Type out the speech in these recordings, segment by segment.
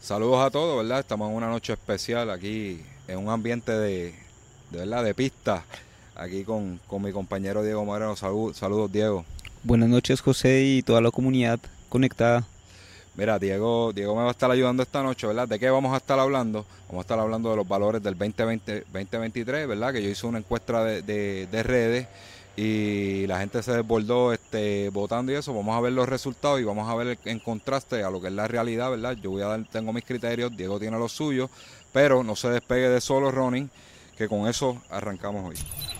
Saludos a todos, ¿verdad? Estamos en una noche especial aquí en un ambiente de, de verdad, de pista, aquí con, con mi compañero Diego Moreno. Salud, saludos, Diego. Buenas noches, José, y toda la comunidad conectada. Mira, Diego, Diego me va a estar ayudando esta noche, ¿verdad? ¿De qué vamos a estar hablando? Vamos a estar hablando de los valores del 2020, 2023, ¿verdad? Que yo hice una encuesta de, de, de redes y la gente se desbordó este, votando y eso. Vamos a ver los resultados y vamos a ver en contraste a lo que es la realidad, ¿verdad? Yo voy a dar, tengo mis criterios, Diego tiene los suyos, pero no se despegue de solo running, que con eso arrancamos hoy.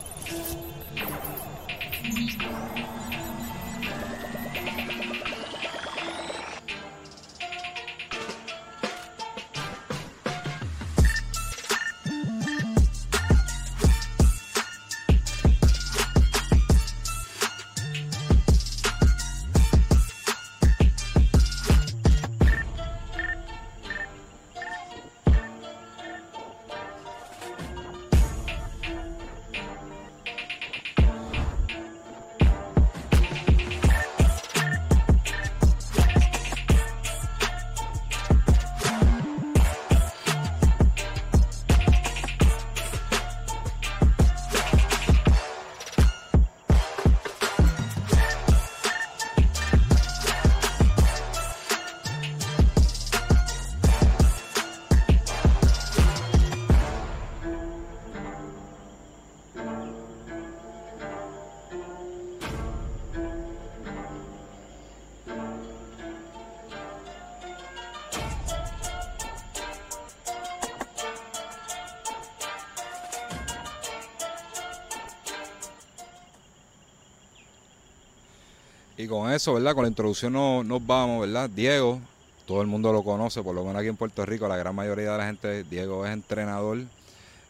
Eso, ¿verdad? Con la introducción no, nos vamos, ¿verdad? Diego, todo el mundo lo conoce, por lo menos aquí en Puerto Rico, la gran mayoría de la gente, Diego es entrenador,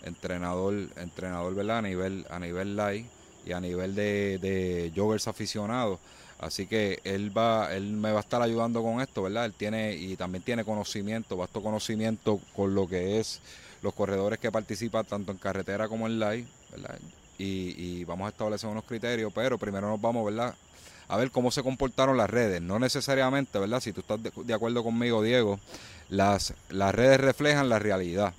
entrenador, entrenador, ¿verdad? A nivel, a nivel live y a nivel de, de joggers aficionados. Así que él va, él me va a estar ayudando con esto, ¿verdad? Él tiene, y también tiene conocimiento, vasto conocimiento con lo que es los corredores que participan tanto en carretera como en live, ¿verdad? Y, y vamos a establecer unos criterios, pero primero nos vamos, ¿verdad? A ver cómo se comportaron las redes. No necesariamente, ¿verdad? Si tú estás de, acuerdo conmigo, Diego, las, las redes reflejan la realidad.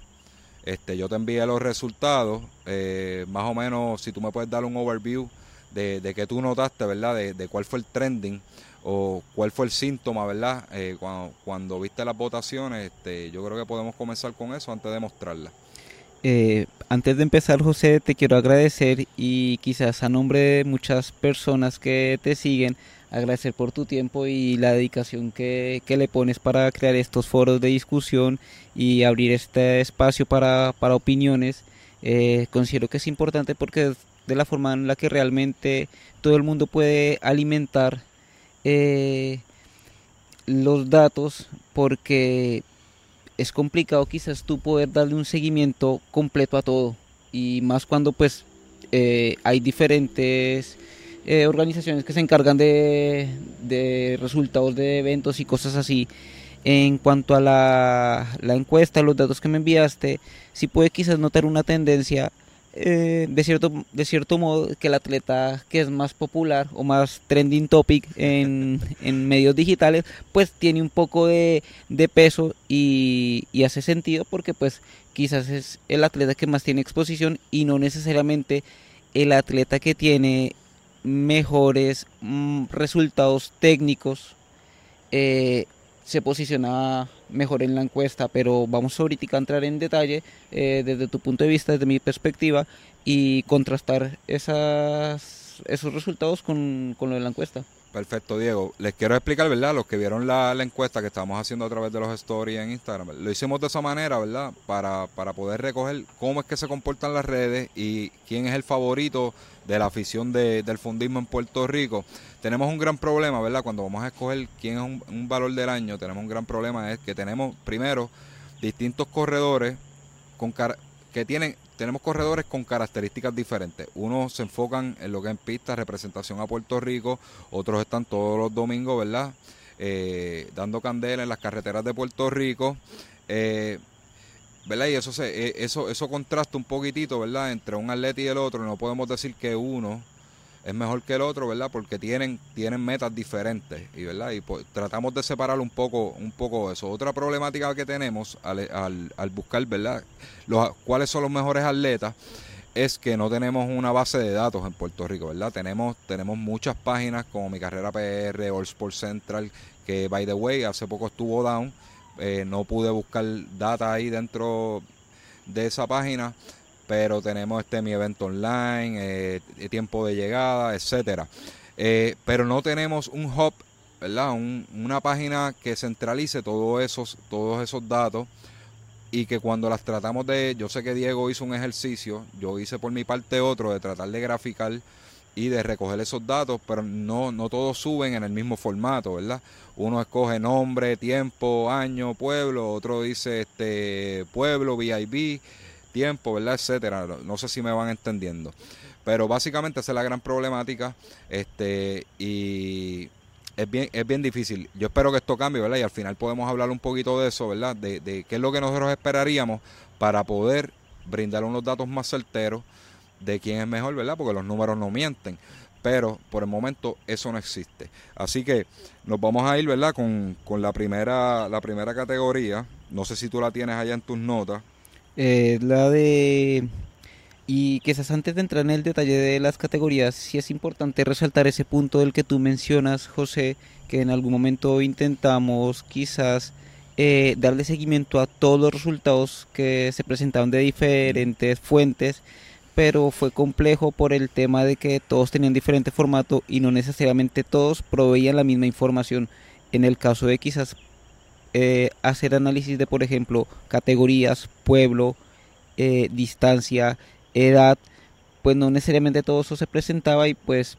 Este, yo te envié los resultados, eh, más o menos, si tú me puedes dar un overview de, de que tú notaste, ¿verdad? De, de, cuál fue el trending o cuál fue el síntoma, ¿verdad? Eh, cuando, cuando, viste las votaciones, este, yo creo que podemos comenzar con eso antes de mostrarlas. Eh, antes de empezar, José, te quiero agradecer y quizás a nombre de muchas personas que te siguen, agradecer por tu tiempo y la dedicación que, que le pones para crear estos foros de discusión y abrir este espacio para, para opiniones. Eh, considero que es importante porque es de la forma en la que realmente todo el mundo puede alimentar eh, los datos porque es complicado quizás tú poder darle un seguimiento completo a todo y más cuando pues eh, hay diferentes eh, organizaciones que se encargan de, de, resultados de eventos y cosas así. En cuanto a la, la encuesta, los datos que me enviaste, si puede quizás notar una tendencia eh, de, cierto, de cierto modo que el atleta que es más popular o más trending topic en, en medios digitales pues tiene un poco de, de peso y, y, hace sentido porque pues quizás es el atleta que más tiene exposición y no necesariamente el atleta que tiene mejores mm, resultados técnicos eh, se posiciona mejor en la encuesta, pero vamos ahorita a entrar en detalle eh, desde tu punto de vista, desde mi perspectiva, y contrastar esas, esos resultados con, con lo de la encuesta. Perfecto, Diego. Les quiero explicar, ¿verdad? Los que vieron la, encuesta que estamos haciendo a través de los stories en Instagram, lo hicimos de esa manera, ¿verdad? Para, para poder recoger cómo es que se comportan las redes y quién es el favorito de la afición de, del fundismo en Puerto Rico. Tenemos un gran problema, ¿verdad? Cuando vamos a escoger quién es un, valor del año, tenemos un gran problema, es que tenemos, primero, distintos corredores con que tienen tenemos corredores con características diferentes. Unos se enfocan en lo que es en pista, representación a Puerto Rico, otros están todos los domingos, ¿verdad? Eh, dando candela en las carreteras de Puerto Rico. Eh, ¿verdad? Y eso, se, eso, eso contrasta un poquitito, ¿verdad? Entre un atleta y el otro. No podemos decir que uno es mejor que el otro, ¿verdad? Porque tienen, tienen metas diferentes, y ¿verdad? Y pues, tratamos de separar un poco, un poco eso. Otra problemática que tenemos al, al, buscar, ¿verdad? Los, ¿Cuáles son los mejores atletas? Es que no tenemos una base de datos en Puerto Rico, ¿verdad? Tenemos, tenemos muchas páginas como Mi Carrera PR, All Sports Central, que, by the way, hace poco estuvo down. Eh, no pude buscar data ahí dentro de esa página pero tenemos este mi evento online, eh, tiempo de llegada, etcétera. Eh, pero no tenemos un hub, ¿verdad? una página que centralice todos esos, todos esos datos y que cuando las tratamos de, yo sé que Diego hizo un ejercicio, yo hice por mi parte otro de tratar de graficar y de recoger esos datos, pero no, no todos suben en el mismo formato, ¿verdad? Uno escoge nombre, tiempo, año, pueblo, otro dice este pueblo, VIB, tiempo, ¿verdad? Etcétera. No sé si me van entendiendo. Pero básicamente esa es la gran problemática. Este, y es bien, es bien difícil. Yo espero que esto cambie, ¿verdad? Y al final podemos hablar un poquito de eso, ¿verdad? De, de qué es lo que nosotros esperaríamos para poder brindar unos datos más certeros de quién es mejor, ¿verdad? Porque los números no mienten. Pero por el momento eso no existe. Así que nos vamos a ir, ¿verdad? Con, con la, primera, la primera categoría. No sé si tú la tienes allá en tus notas. Eh, la de... Y quizás antes de entrar en el detalle de las categorías, sí es importante resaltar ese punto del que tú mencionas, José, que en algún momento intentamos quizás eh, darle seguimiento a todos los resultados que se presentaban de diferentes fuentes, pero fue complejo por el tema de que todos tenían diferente formato y no necesariamente todos proveían la misma información. En el caso de quizás eh, hacer análisis de, por ejemplo, categorías, pueblo, eh, distancia, edad, pues no necesariamente todo eso se presentaba y pues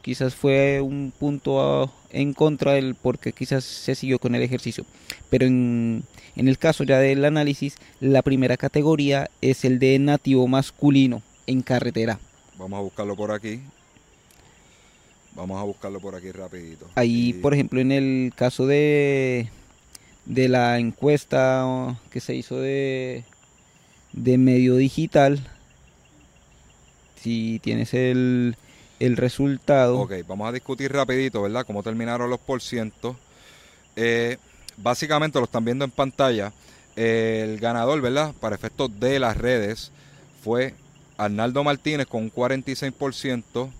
quizás fue un punto en contra del porque quizás se siguió con el ejercicio. Pero en, en el caso ya del análisis, la primera categoría es el de nativo masculino en carretera. Vamos a buscarlo por aquí. Vamos a buscarlo por aquí rapidito. Ahí, por ejemplo, en el caso de de la encuesta que se hizo de, de medio digital, si tienes el, el resultado. Ok, vamos a discutir rapidito, ¿verdad? Cómo terminaron los porcientos. Eh, básicamente lo están viendo en pantalla. el ganador, ¿verdad? Para efectos de las redes fue Arnaldo Martínez con un 46%,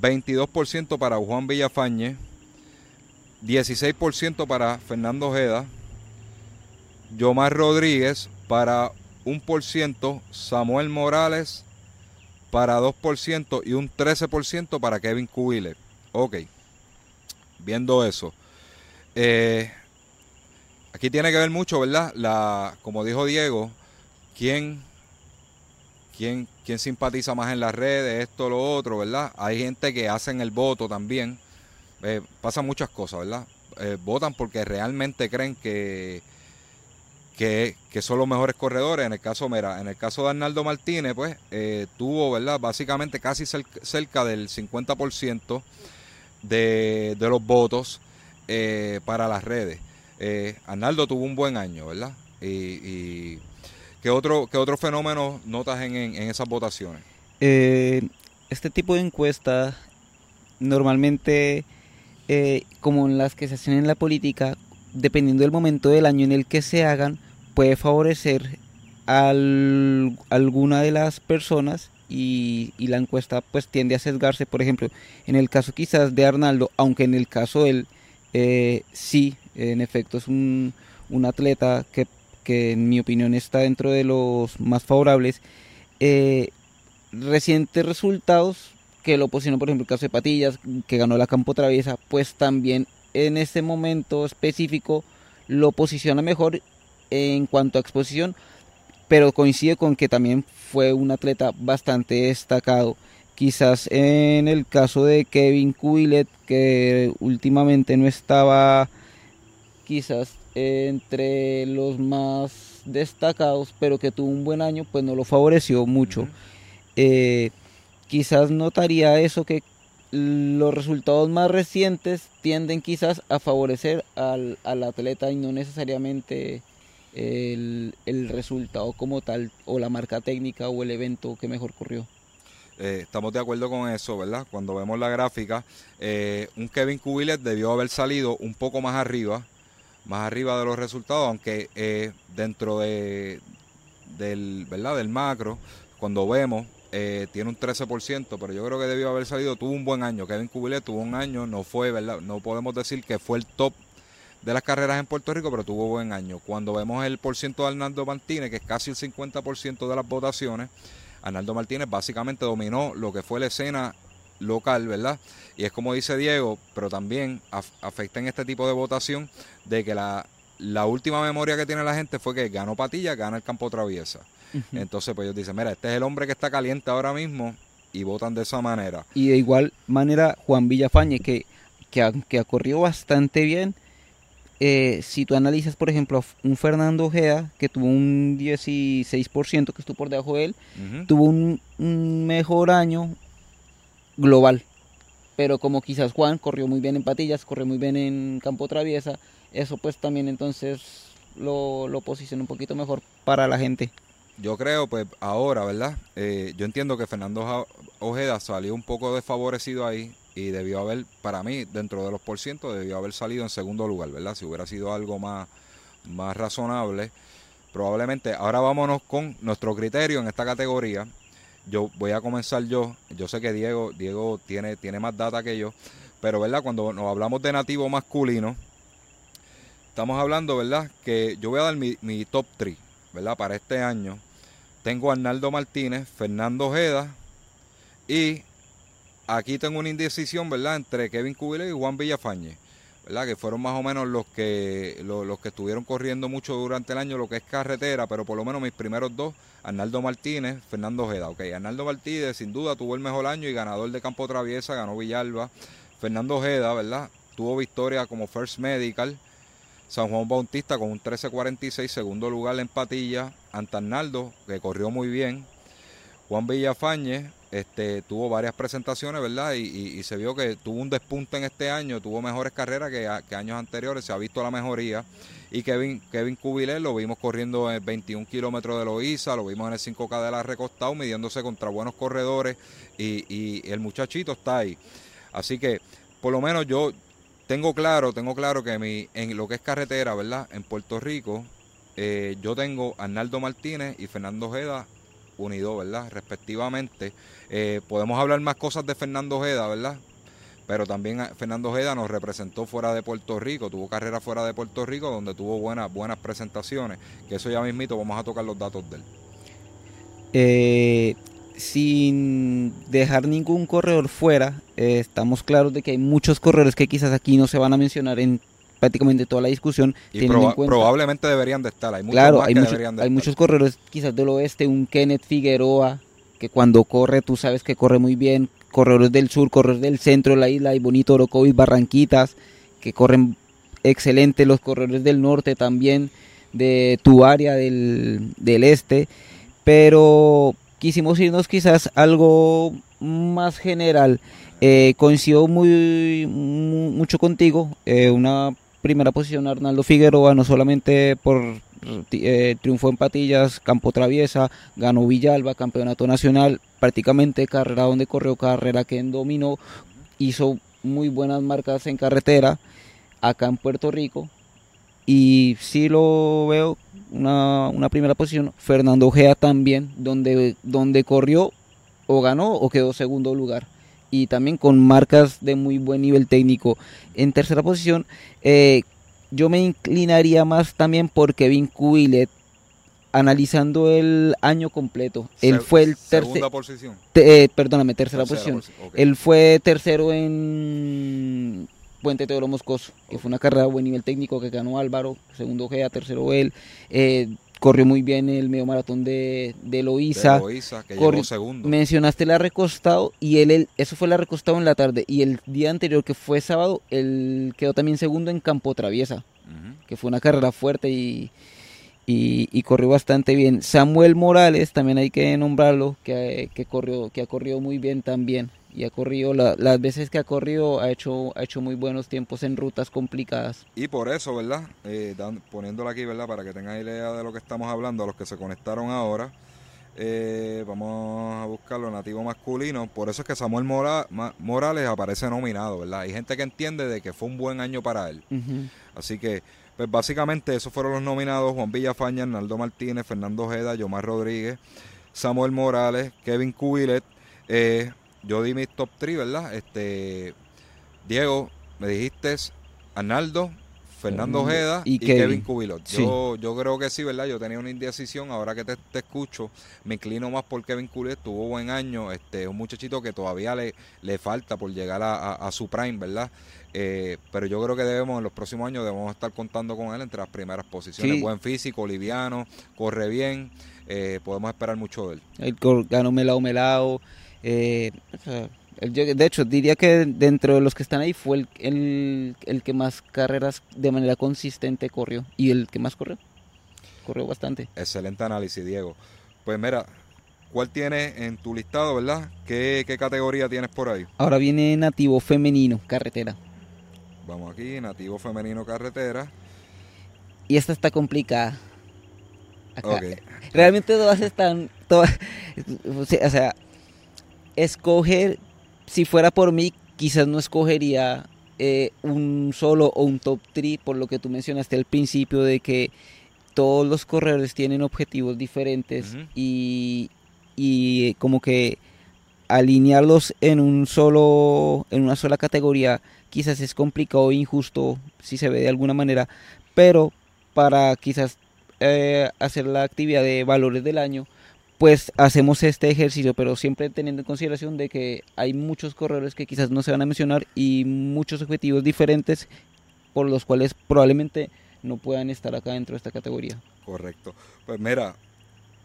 22% para Juan Villafañe, 16% para Fernando Ojeda, Yomar Rodríguez para 1%, Samuel Morales para 2% y un 13% para Kevin Cubiler. Ok, viendo eso. Eh, aquí tiene que ver mucho, ¿verdad? La, como dijo Diego, quién, quién, quién simpatiza más en las redes, esto, lo otro, ¿verdad? Hay gente que hacen el voto también eh, pasan muchas cosas, ¿verdad? Eh, votan porque realmente creen que, que, son los mejores corredores. En el caso, mira, en el caso de Arnaldo Martínez, pues eh, tuvo, ¿verdad? Básicamente casi cerca del 50% de, de los votos para las redes. Arnaldo tuvo un buen año, ¿verdad? Y, ¿qué, otro, ¿qué otro fenómeno notas en, en, esas votaciones? este tipo de encuesta normalmente eh, como las que se hacen en la política, dependiendo del momento del año en el que se hagan, puede favorecer a alguna de las personas y, la encuesta pues tiende a sesgarse. Por ejemplo, en el caso quizás de Arnaldo, aunque en el caso de él eh, sí, en efecto es un, atleta que, en mi opinión está dentro de los más favorables, eh, recientes resultados que lo posicionó, por ejemplo, el caso de Patillas, que ganó la Campo Traviesa, pues también en este momento específico lo posiciona mejor en cuanto a exposición, pero coincide con que también fue un atleta bastante destacado. Quizás en el caso de Kevin Cuilet, que últimamente no estaba quizás entre los más destacados, pero que tuvo un buen año, pues no lo favoreció mucho quizás notaría eso que los resultados más recientes tienden quizás a favorecer al, atleta y no necesariamente el, resultado como tal o la marca técnica o el evento que mejor corrió. Eh, estamos de acuerdo con eso, ¿verdad? Cuando vemos la gráfica, eh, un Kevin Cubilet debió haber salido un poco más arriba, más arriba de los resultados, aunque eh, dentro de, del, ¿verdad? del macro, cuando vemos, tiene un 13%, pero yo creo que debió haber salido, tuvo un buen año. Kevin Cubilet tuvo un año, no fue, ¿verdad? No podemos decir que fue el top de las carreras en Puerto Rico, pero tuvo buen año. Cuando vemos el porciento de Arnaldo Martínez, que es casi el 50% de las votaciones, Arnaldo Martínez básicamente dominó lo que fue la escena local, ¿verdad? Y es como dice Diego, pero también afecta en este tipo de votación de que la, la última memoria que tiene la gente fue que ganó Patilla, gana el campo traviesa. Entonces, pues ellos dicen, mira, este es el hombre que está caliente ahora mismo y votan de esa manera. Y de igual manera, Juan Villafañe, que, que, ha, que ha corrido bastante bien, eh, si tú analizas, por ejemplo, un Fernando Ojeda, que tuvo un 16%, que estuvo por debajo de él, tuvo un, mejor año global. Pero como quizás Juan corrió muy bien en patillas, corrió muy bien en campo traviesa, eso pues también entonces lo, lo posiciona un poquito mejor para la gente. Yo creo, pues ahora, ¿verdad? Eh, yo entiendo que Fernando Ojeda salió un poco desfavorecido ahí y debió haber, para mí, dentro de los porcientos, debió haber salido en segundo lugar, ¿verdad? Si hubiera sido algo más, más razonable, probablemente. Ahora vámonos con nuestro criterio en esta categoría. Yo voy a comenzar yo. Yo sé que Diego, Diego tiene, tiene más data que yo, pero ¿verdad? Cuando nos hablamos de nativo masculino, estamos hablando, ¿verdad? Que yo voy a dar mi, mi top 3, ¿verdad? Para este año. Tengo a Arnaldo Martínez, Fernando Ojeda y aquí tengo una indecisión, ¿verdad? Entre Kevin Cubile y Juan Villafañe, Que fueron más o menos los que, los, que estuvieron corriendo mucho durante el año, lo que es carretera, pero por lo menos mis primeros dos, Arnaldo Martínez, Fernando Ojeda. Ok, Arnaldo Martínez sin duda tuvo el mejor año y ganador de Campo Traviesa, ganó Villalba. Fernando Ojeda, ¿verdad? Tuvo victoria como First Medical. San Juan Bautista con un 13.46, segundo lugar en Patilla. Antarnaldo, que corrió muy bien. Juan Villafañe, este, tuvo varias presentaciones, ¿verdad? Y, se vio que tuvo un despunte en este año, tuvo mejores carreras que, años anteriores, se ha visto la mejoría. Y Kevin, Kevin Cubilé lo vimos corriendo en 21 kilómetros de Loíza, lo vimos en el 5K de la recostado, midiéndose contra buenos corredores y, el muchachito está ahí. Así que, por lo menos yo tengo claro, tengo claro que mi, en lo que es carretera, ¿verdad? En Puerto Rico, eh, yo tengo a Arnaldo Martínez y Fernando Ojeda unido, ¿verdad? Respectivamente. Eh, podemos hablar más cosas de Fernando Ojeda, ¿verdad? Pero también eh, Fernando Ojeda nos representó fuera de Puerto Rico, tuvo carrera fuera de Puerto Rico donde tuvo buenas, buenas presentaciones, que eso ya mismito vamos a tocar los datos de él. Eh, sin dejar ningún corredor fuera, estamos claros de que hay muchos corredores que quizás aquí no se van a mencionar en prácticamente toda la discusión. Y probablemente deberían de estar. Hay muchos claro, hay, hay muchos corredores quizás del oeste, un Kenneth Figueroa, que cuando corre tú sabes que corre muy bien, corredores del sur, corredores del centro de la isla, hay bonito Orocovis, Barranquitas, que corren excelente, los corredores del norte también, de tu área del, del este, pero quisimos irnos quizás algo más general. Eh, coincido muy, mucho contigo, eh, una primera posición Arnaldo Figueroa, no solamente por eh, triunfo en patillas, campo traviesa, ganó Villalba, campeonato nacional, prácticamente carrera donde corrió, carrera que dominó, hizo muy buenas marcas en carretera acá en Puerto Rico. Y sí lo veo una, una primera posición, Fernando Gea también, donde, donde corrió o ganó o quedó segundo lugar. Y también con marcas de muy buen nivel técnico. En tercera posición, eh, yo me inclinaría más también por Kevin Cubilet, analizando el año completo. Él fue el tercero. posición. Eh, perdóname, tercera, posición. Él fue tercero en Puente Teodoro Moscoso, que fue una carrera de buen nivel técnico que ganó Álvaro, segundo Gea, tercero él. Eh, corrió muy bien el medio maratón de, de Loíza. que llegó segundo. Mencionaste la recostado y él, eso fue la recostado en la tarde. Y el día anterior, que fue sábado, él quedó también segundo en Campo Traviesa, que fue una carrera fuerte y, y, corrió bastante bien. Samuel Morales, también hay que nombrarlo, que, que, corrió, que ha corrido muy bien también y ha corrido, las veces que ha corrido ha hecho, ha hecho muy buenos tiempos en rutas complicadas. Y por eso, ¿verdad? Eh, poniéndolo aquí, ¿verdad? Para que tengan idea de lo que estamos hablando, a los que se conectaron ahora, Eh, vamos a buscarlo nativo masculino. Por eso es que Samuel Morales aparece nominado, ¿verdad? Hay gente que entiende de que fue un buen año para él. Así que, pues básicamente esos fueron los nominados. Juan Villafaña, Arnaldo Martínez, Fernando Ojeda, Yomar Rodríguez, Samuel Morales, Kevin Cubilet. Eh, yo di mis top 3, ¿verdad? Este, Diego, me dijiste Arnaldo, Fernando Ojeda y, Kevin, Cubilot. Yo, yo creo que sí, ¿verdad? Yo tenía una indecisión, ahora que te, escucho, me inclino más por Kevin Cubilot, tuvo buen año, este, un muchachito que todavía le, le falta por llegar a, su prime, ¿verdad? Eh, pero yo creo que debemos, en los próximos años, debemos estar contando con él entre las primeras posiciones. Buen físico, liviano, corre bien, eh, podemos esperar mucho de él. El ganó melao melao, eh, de hecho, diría que dentro de los que están ahí fue el, el, que más carreras de manera consistente corrió y el que más corrió. Corrió bastante. Excelente análisis, Diego. Pues mira, ¿cuál tienes en tu listado, verdad? ¿Qué, categoría tienes por ahí? Ahora viene nativo femenino, carretera. Vamos aquí, nativo femenino, carretera. Y esta está complicada. Realmente todas están, todas, o sea, escoger si fuera por mí, quizás no escogería eh, un solo o un top 3, por lo que tú mencionaste al principio de que todos los corredores tienen objetivos diferentes y, y, como que alinearlos en un solo en una sola categoría quizás es complicado e injusto si se ve de alguna manera pero para quizás eh, hacer la actividad de valores del año pues hacemos este ejercicio, pero siempre teniendo en consideración de que hay muchos corredores que quizás no se van a mencionar y muchos objetivos diferentes por los cuales probablemente no puedan estar acá dentro de esta categoría. Correcto. Pues mira,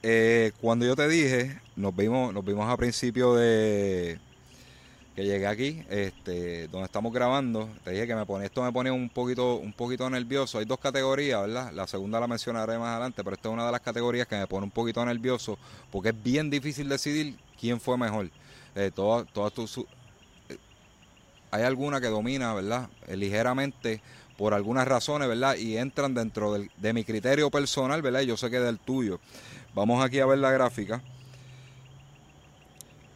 eh, cuando yo te dije, nos vimos, nos vimos a principio de, que llegué aquí, este, donde estamos grabando, te dije que me pone, esto me pone un poquito, un poquito nervioso. Hay dos categorías, ¿verdad? La segunda la mencionaré más adelante, pero esta es una de las categorías que me pone un poquito nervioso, porque es bien difícil decidir quién fue mejor. Eh, todas, tus, eh, hay alguna que domina, ¿verdad? Eh, ligeramente por algunas razones, ¿verdad? Y entran dentro de mi criterio personal, ¿verdad? Y yo sé que del tuyo. Vamos aquí a ver la gráfica.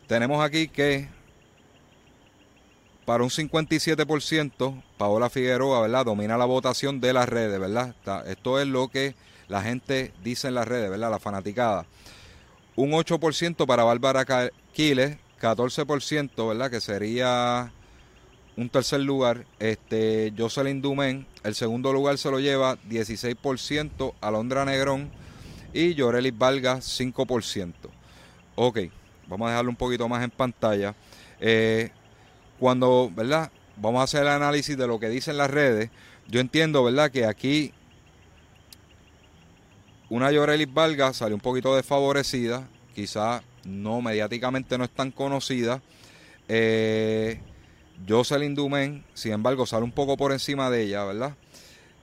Tenemos aquí que para un 57%, Paola Figueroa, ¿verdad? Domina la votación de las redes, ¿verdad? Esto es lo que la gente dice en las redes, ¿verdad? La fanaticada. Un 8% para Bárbara Quiles, 14%, ¿verdad? Que sería un tercer lugar. Este, Jocelyn Dumen, el segundo lugar se lo lleva 16%, Alondra Negrón y Llorelis Valga 5%. Ok, vamos a dejarlo un poquito más en pantalla. Eh, cuando, ¿verdad? Vamos a hacer el análisis de lo que dicen las redes. Yo entiendo, ¿verdad? Que aquí una Llorelis Valga salió un poquito desfavorecida, quizá no mediáticamente no es tan conocida. Eh, Jocelyn Dumen, sin embargo, sale un poco por encima de ella, ¿verdad?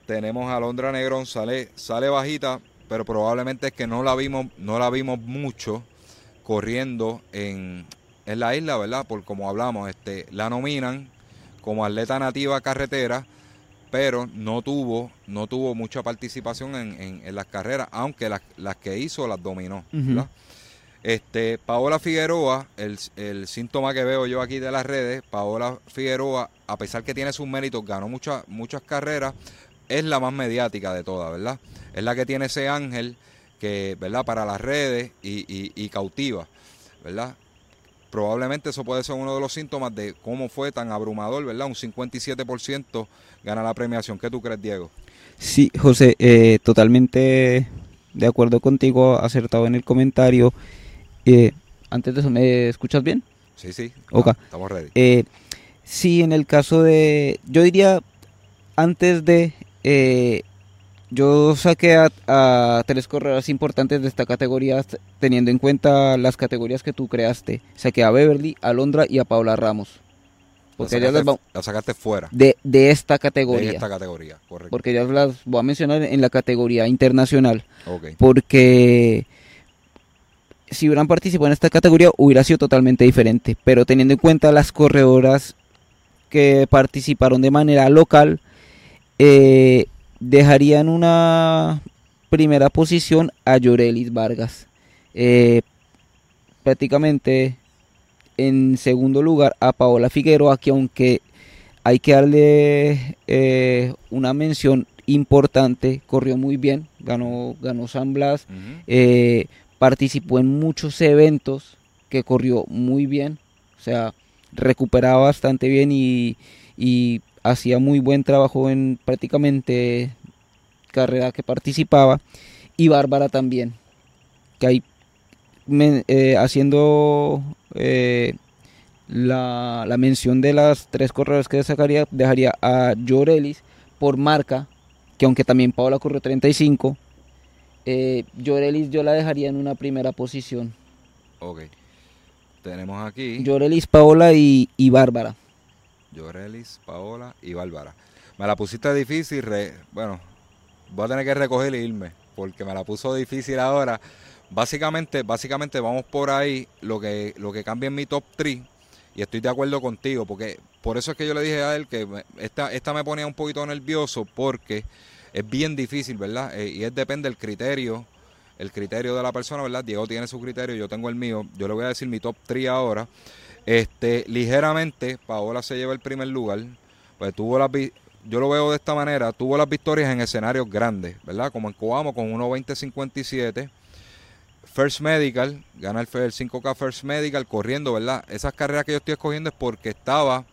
Tenemos a Londra Negrón, sale, sale bajita, pero probablemente es que no la vimos, no la vimos mucho corriendo en, en la isla, ¿verdad? Por como hablamos, este, la nominan como atleta nativa carretera, pero no tuvo, no tuvo mucha participación en, en, las carreras, aunque las, las, que hizo las dominó, Este, Paola Figueroa, el, el, síntoma que veo yo aquí de las redes, Paola Figueroa, a pesar que tiene sus méritos, ganó muchas, muchas carreras, es la más mediática de todas, ¿verdad? Es la que tiene ese ángel que, ¿verdad? Para las redes y, y, y cautiva, ¿verdad? Probablemente eso puede ser uno de los síntomas de cómo fue tan abrumador, ¿verdad? Un 57% gana la premiación. ¿Qué tú crees, Diego? Sí, José, eh, totalmente de acuerdo contigo, acertado en el comentario. Eh, antes de eso, ¿me escuchas bien? Sí, sí. estamos ready. Eh, sí, en el caso de, yo diría, antes de yo saqué a, tres corredores importantes de esta categoría teniendo en cuenta las categorías que tú creaste. Saqué a Beverly, a Londra y a Paula Ramos. Porque la sacaste, las sacaste fuera. De, esta categoría. De esta categoría, correcto. Porque ya las voy a mencionar en la categoría internacional. Porque si hubieran participado en esta categoría hubiera sido totalmente diferente. Pero teniendo en cuenta las corredoras que participaron de manera local, eh, dejaría en una primera posición a Llorelis Vargas. Eh, prácticamente en segundo lugar a Paola Figueroa, que aunque hay que darle eh, una mención importante, corrió muy bien, ganó, ganó San Blas, eh, participó en muchos eventos que corrió muy bien, o sea, recuperaba bastante bien y, y hacía muy buen trabajo en prácticamente carrera que participaba y Bárbara también que hay eh, haciendo eh, la, la, mención de las tres corredores que sacaría dejaría a Llorelis por marca que aunque también Paola corrió 35 eh, Llorelis yo la dejaría en una primera posición. Ok. Tenemos aquí Llorelis, Paola y, y Bárbara Llorelis, Paola y Bárbara me la pusiste difícil bueno voy a tener que recoger e irme, porque me la puso difícil ahora. Básicamente, básicamente vamos por ahí lo que, lo que cambia en mi top 3 y estoy de acuerdo contigo, porque por eso es que yo le dije a él que esta, esta me ponía un poquito nervioso porque es bien difícil, ¿verdad? Eh, y es depende del criterio, el criterio de la persona, ¿verdad? Diego tiene su criterio, yo tengo el mío. Yo le voy a decir mi top 3 ahora. Este, ligeramente, Paola se lleva el primer lugar, pues tuvo la yo lo veo de esta manera, tuvo las victorias en escenarios grandes, ¿verdad? Como en Coamo con 1.20.57. First Medical, gana el, 5K First Medical corriendo, ¿verdad? Esas carreras que yo estoy escogiendo es porque estaba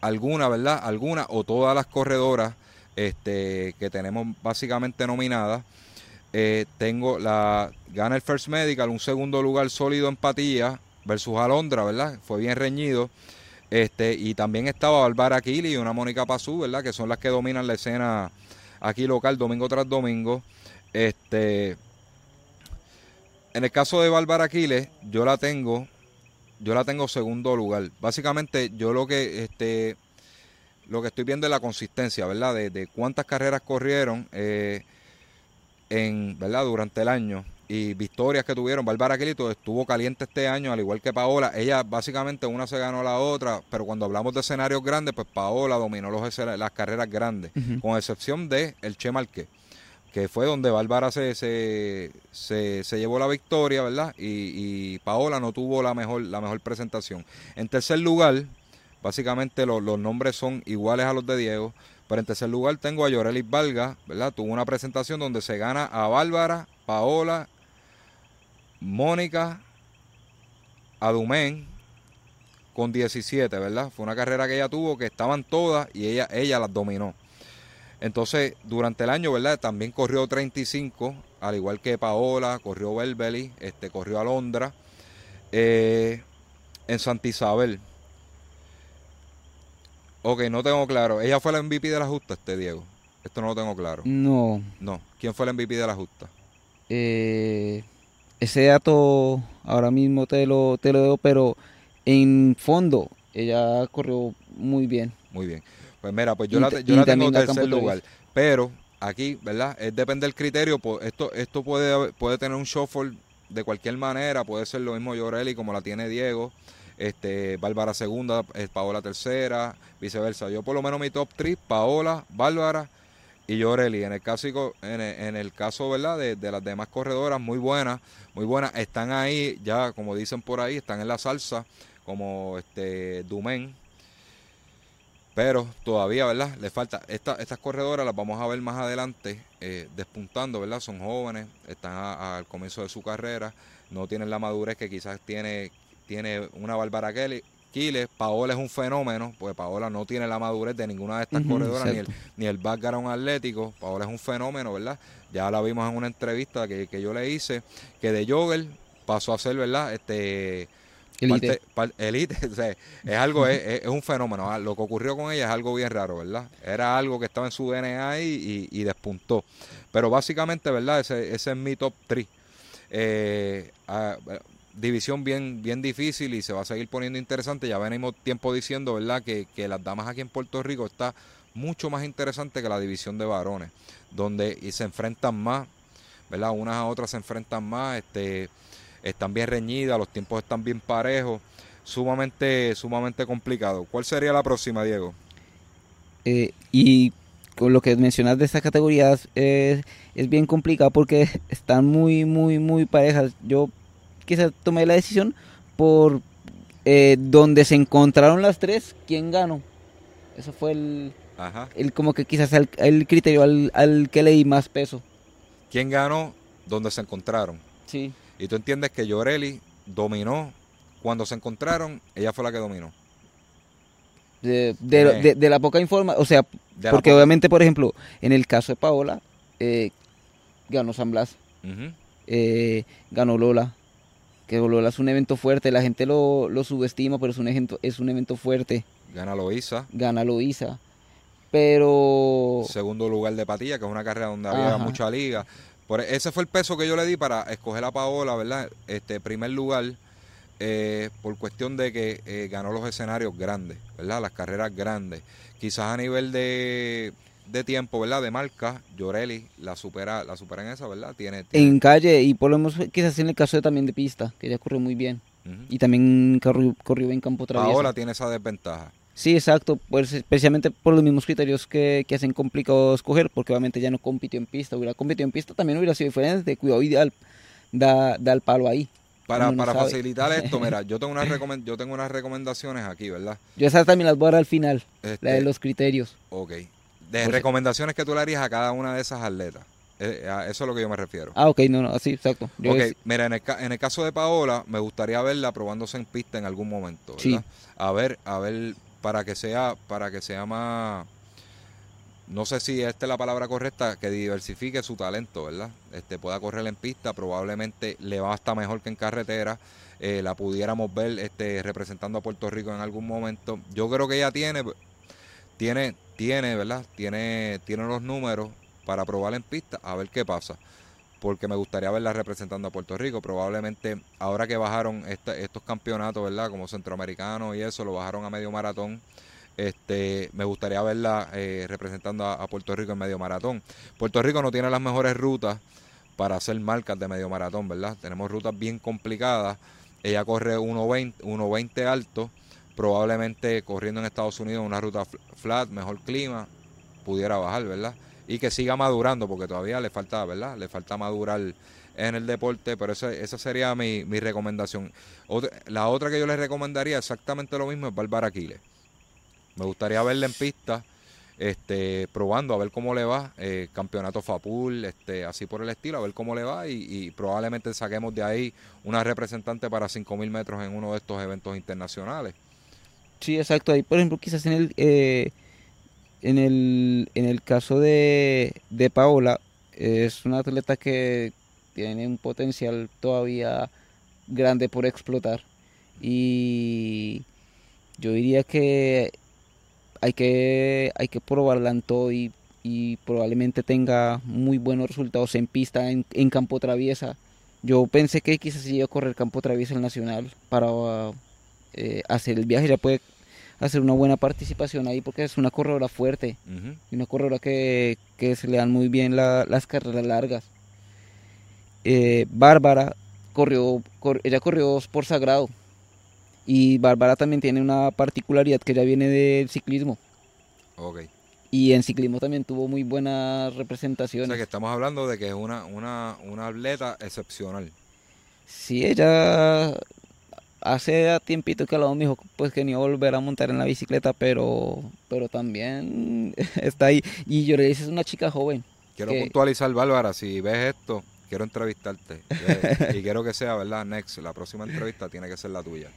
alguna, ¿verdad? Alguna o todas las corredoras este, que tenemos básicamente nominadas. Eh, tengo la, gana el First Medical, un segundo lugar sólido empatía versus Alondra, ¿verdad? Fue bien reñido. Este, y también estaba Bárbara Aquili y una Mónica Pazú, ¿verdad? Que son las que dominan la escena aquí local domingo tras domingo. Este, en el caso de Bárbara Aquiles, yo la tengo, yo la tengo segundo lugar. Básicamente, yo lo que, este, lo que estoy viendo es la consistencia, ¿verdad? De, cuántas carreras corrieron eh, en, ¿verdad? Durante el año y victorias que tuvieron. Bárbara Aquilito estuvo caliente este año, al igual que Paola. Ella básicamente una se ganó a la otra, pero cuando hablamos de escenarios grandes, pues Paola dominó los, las carreras grandes, con excepción de el Che Marqués, que fue donde Bárbara se, se, se, llevó la victoria, ¿verdad? Y, Paola no tuvo la mejor, la mejor presentación. En tercer lugar, básicamente los nombres son iguales a los de Diego. Pero en tercer lugar tengo a Yorelis Valga, ¿verdad? Tuvo una presentación donde se gana a Bárbara, Paola Mónica Adumén con 17, ¿verdad? Fue una carrera que ella tuvo que estaban todas y ella, ella las dominó. Entonces, durante el año, ¿verdad? También corrió 35, al igual que Paola, corrió Belbeli, este, corrió Alondra, eh, en Santa Isabel. Ok, no tengo claro. ¿Ella fue la MVP de la justa, este Diego? Esto no lo tengo claro. No. No. ¿Quién fue la MVP de la justa? Eh, ese dato ahora mismo te lo, te lo pero en fondo ella corrió muy bien. Muy bien. Pues mira, pues yo la, yo la tengo en tercer lugar. Pero aquí, ¿verdad? Es, depende del criterio. Esto, esto puede, puede tener un shuffle de cualquier manera. Puede ser lo mismo Llorelli como la tiene Diego. Este, Bárbara segunda, Paola tercera, viceversa. Yo por lo menos mi top 3, Paola, Bárbara y Llorelli. En el caso, en el, caso ¿verdad? De, las demás corredoras, muy buenas, muy buenas. Están ahí, ya como dicen por ahí, están en la salsa, como este Dumen. Pero todavía, ¿verdad? Le falta. estas corredoras las vamos a ver más adelante, eh, despuntando, ¿verdad? Son jóvenes, están al comienzo de su carrera, no tienen la madurez que quizás tiene, tiene una Bárbara Kelly Quiles, Paola es un fenómeno, porque Paola no tiene la madurez de ninguna de estas corredoras, ni el, ni el background atlético. Paola es un fenómeno, ¿verdad? Ya la vimos en una entrevista que, yo le hice, que de jogger pasó a ser, ¿verdad? Este elite, elite es algo es, un fenómeno. Ah, lo que ocurrió con ella es algo bien raro verdad era algo que estaba en su DNA y, y, despuntó. Pero básicamente verdad ese, ese es mi top 3 eh, ah, división bien, bien difícil y se va a seguir poniendo interesante. Ya venimos tiempo diciendo, ¿verdad?, que, que las damas aquí en Puerto Rico está mucho más interesante que la división de varones, donde y se enfrentan más, ¿verdad? Unas a otras se enfrentan más, este, están bien reñidas, los tiempos están bien parejos, sumamente, sumamente complicado. ¿Cuál sería la próxima, Diego? Eh, y con lo que mencionas de estas categorías, es bien complicado porque están muy, muy, muy parejas. Yo quizás tomé la decisión por eh, donde se encontraron las tres, quién ganó. Eso fue el, Ajá. el como que quizás el, el criterio al, al que le di más peso. ¿Quién ganó? Donde se encontraron. Sí. Y tú entiendes que Llorelli dominó. Cuando se encontraron, ella fue la que dominó. De, de, Eh. de- de la poca información, o sea, porque obviamente, por ejemplo, en el caso de Paola, eh, ganó San Blas, ganó Lola, que Lola es un evento fuerte, la gente lo, lo subestima, pero es un, evento, es un evento fuerte, Gana Loíza. gana Loíza, pero... Segundo lugar de Patilla, que es una carrera donde había Ajá. mucha liga. Por, e, ese fue el peso que yo le di para escoger a Paola, ¿verdad? Este primer lugar, eh, por cuestión de que eh, ganó los escenarios grandes, ¿verdad? Las carreras grandes. Quizás a nivel de, de tiempo, ¿verdad? De marca, Llorelli la supera, la supera en esa, ¿verdad? Tiene, tiene- En calle, y por lo menos quizás en el caso de, también de pista, que ella corrió muy bien. Y también corrió, corrió en campo traviesa. Paola tiene esa desventaja. Sí, exacto, pues especialmente por los mismos criterios que, que hacen complicado escoger, porque obviamente ya no compitió en pista, hubiera competido en pista también hubiera sido diferente, cuidado ideal, da, da el palo ahí. Para, para facilitar esto, mira, yo tengo, unas yo tengo unas recomendaciones aquí, ¿verdad? Yo esas también las voy a dar al final, Este, la de los criterios. Ok. De sea- recomendaciones que tú le harías a cada una de esas atletas. Eh, a eso es lo que yo me refiero. Ah, ok, no, no, así, exacto. Yo ok, es- mira, en el, en el caso de Paola, me gustaría verla probándose en pista en algún momento, Sí. ¿verdad? A ver, a ver, para que sea, para que sea más, no sé si esta es la palabra correcta, que diversifique su talento, ¿verdad? Este, pueda correr en pista, probablemente le va hasta mejor que en carretera. eh, la pudiéramos ver este, representando a Puerto Rico en algún momento. Yo creo que ella tiene, tiene, tiene, ¿verdad? Tiene, los números para probar en pista, a ver qué pasa. Porque me gustaría verla representando a Puerto Rico. Probablemente ahora que bajaron estos campeonatos, ¿verdad? Como centroamericanos y eso, lo bajaron a medio maratón. Este, me gustaría verla eh, representando a, a Puerto Rico en medio maratón. Puerto Rico no tiene las mejores rutas para hacer marcas de medio maratón, ¿verdad? Tenemos rutas bien complicadas. Ella corre 1.20 1.20 alto, probablemente corriendo en Estados Unidos una ruta fl- flat, mejor clima, pudiera bajar, ¿verdad? Y que siga madurando, porque todavía le falta, ¿verdad? Le falta madurar en el deporte, pero esa, esa sería mi, mi recomendación. La otra que yo les recomendaría exactamente lo mismo es Bárbara Aquiles. Me gustaría verla en pista, este, probando a ver cómo le va, eh, campeonato Fapul, este, así por el estilo, a ver cómo le va y, y probablemente saquemos de ahí una representante para 5.000 metros en uno de estos eventos internacionales. Sí, exacto. Ahí, por ejemplo, quizás en el, eh, en el, en el caso de, de Paola, es una atleta que tiene un potencial todavía grande por explotar. Y yo diría que hay que, hay que probarla en todo y, y probablemente tenga muy buenos resultados en pista, en, en campo traviesa. Yo pensé que quizás iba a correr campo traviesa el nacional para eh, hacer el viaje, ya puede hacer una buena participación ahí porque es una corredora fuerte Ujú. y una corredora que, que se le dan muy bien la- las carreras largas. Eh, Bárbara corrió, cor- ella corrió por sagrado y Bárbara también tiene una particularidad que ella viene del ciclismo Ok. y en ciclismo también tuvo muy buenas O representaciones. sea que estamos hablando de que es una, una, una atleta excepcional. Sí, ella hace tiempito que hablado me dijo pues que ni iba a volver a montar en la bicicleta, pero pero también está ahí. Y yo le dije, es una chica joven. Quiero que- puntualizar, Bárbara, si ves esto, quiero entrevistarte. Eh, y quiero que sea, ¿verdad? Next, la próxima entrevista tiene que ser la tuya.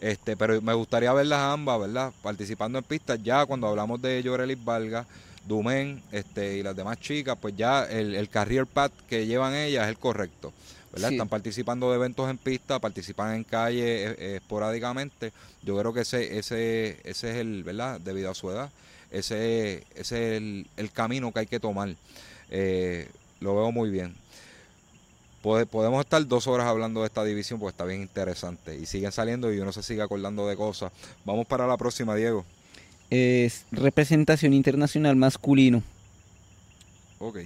Este, pero me gustaría verlas ambas, ¿verdad? Participando en pistas. Ya cuando hablamos de Llorelis Vargas, Dumen este, y las demás chicas, pues ya el, el career path que llevan ellas es el correcto. ¿Verdad? Sí. Están participando de eventos en pista, participan en calle eh, eh, esporádicamente. Yo creo que ese, ese, ese es el, ¿verdad? Debido a su edad, ese, ese es el, el camino que hay que tomar. Eh, lo veo muy bien. Pode- podemos estar dos horas hablando de esta división porque está bien interesante y siguen saliendo y uno se sigue acordando de cosas. Vamos para la próxima, Diego. Es representación internacional masculino. Ok.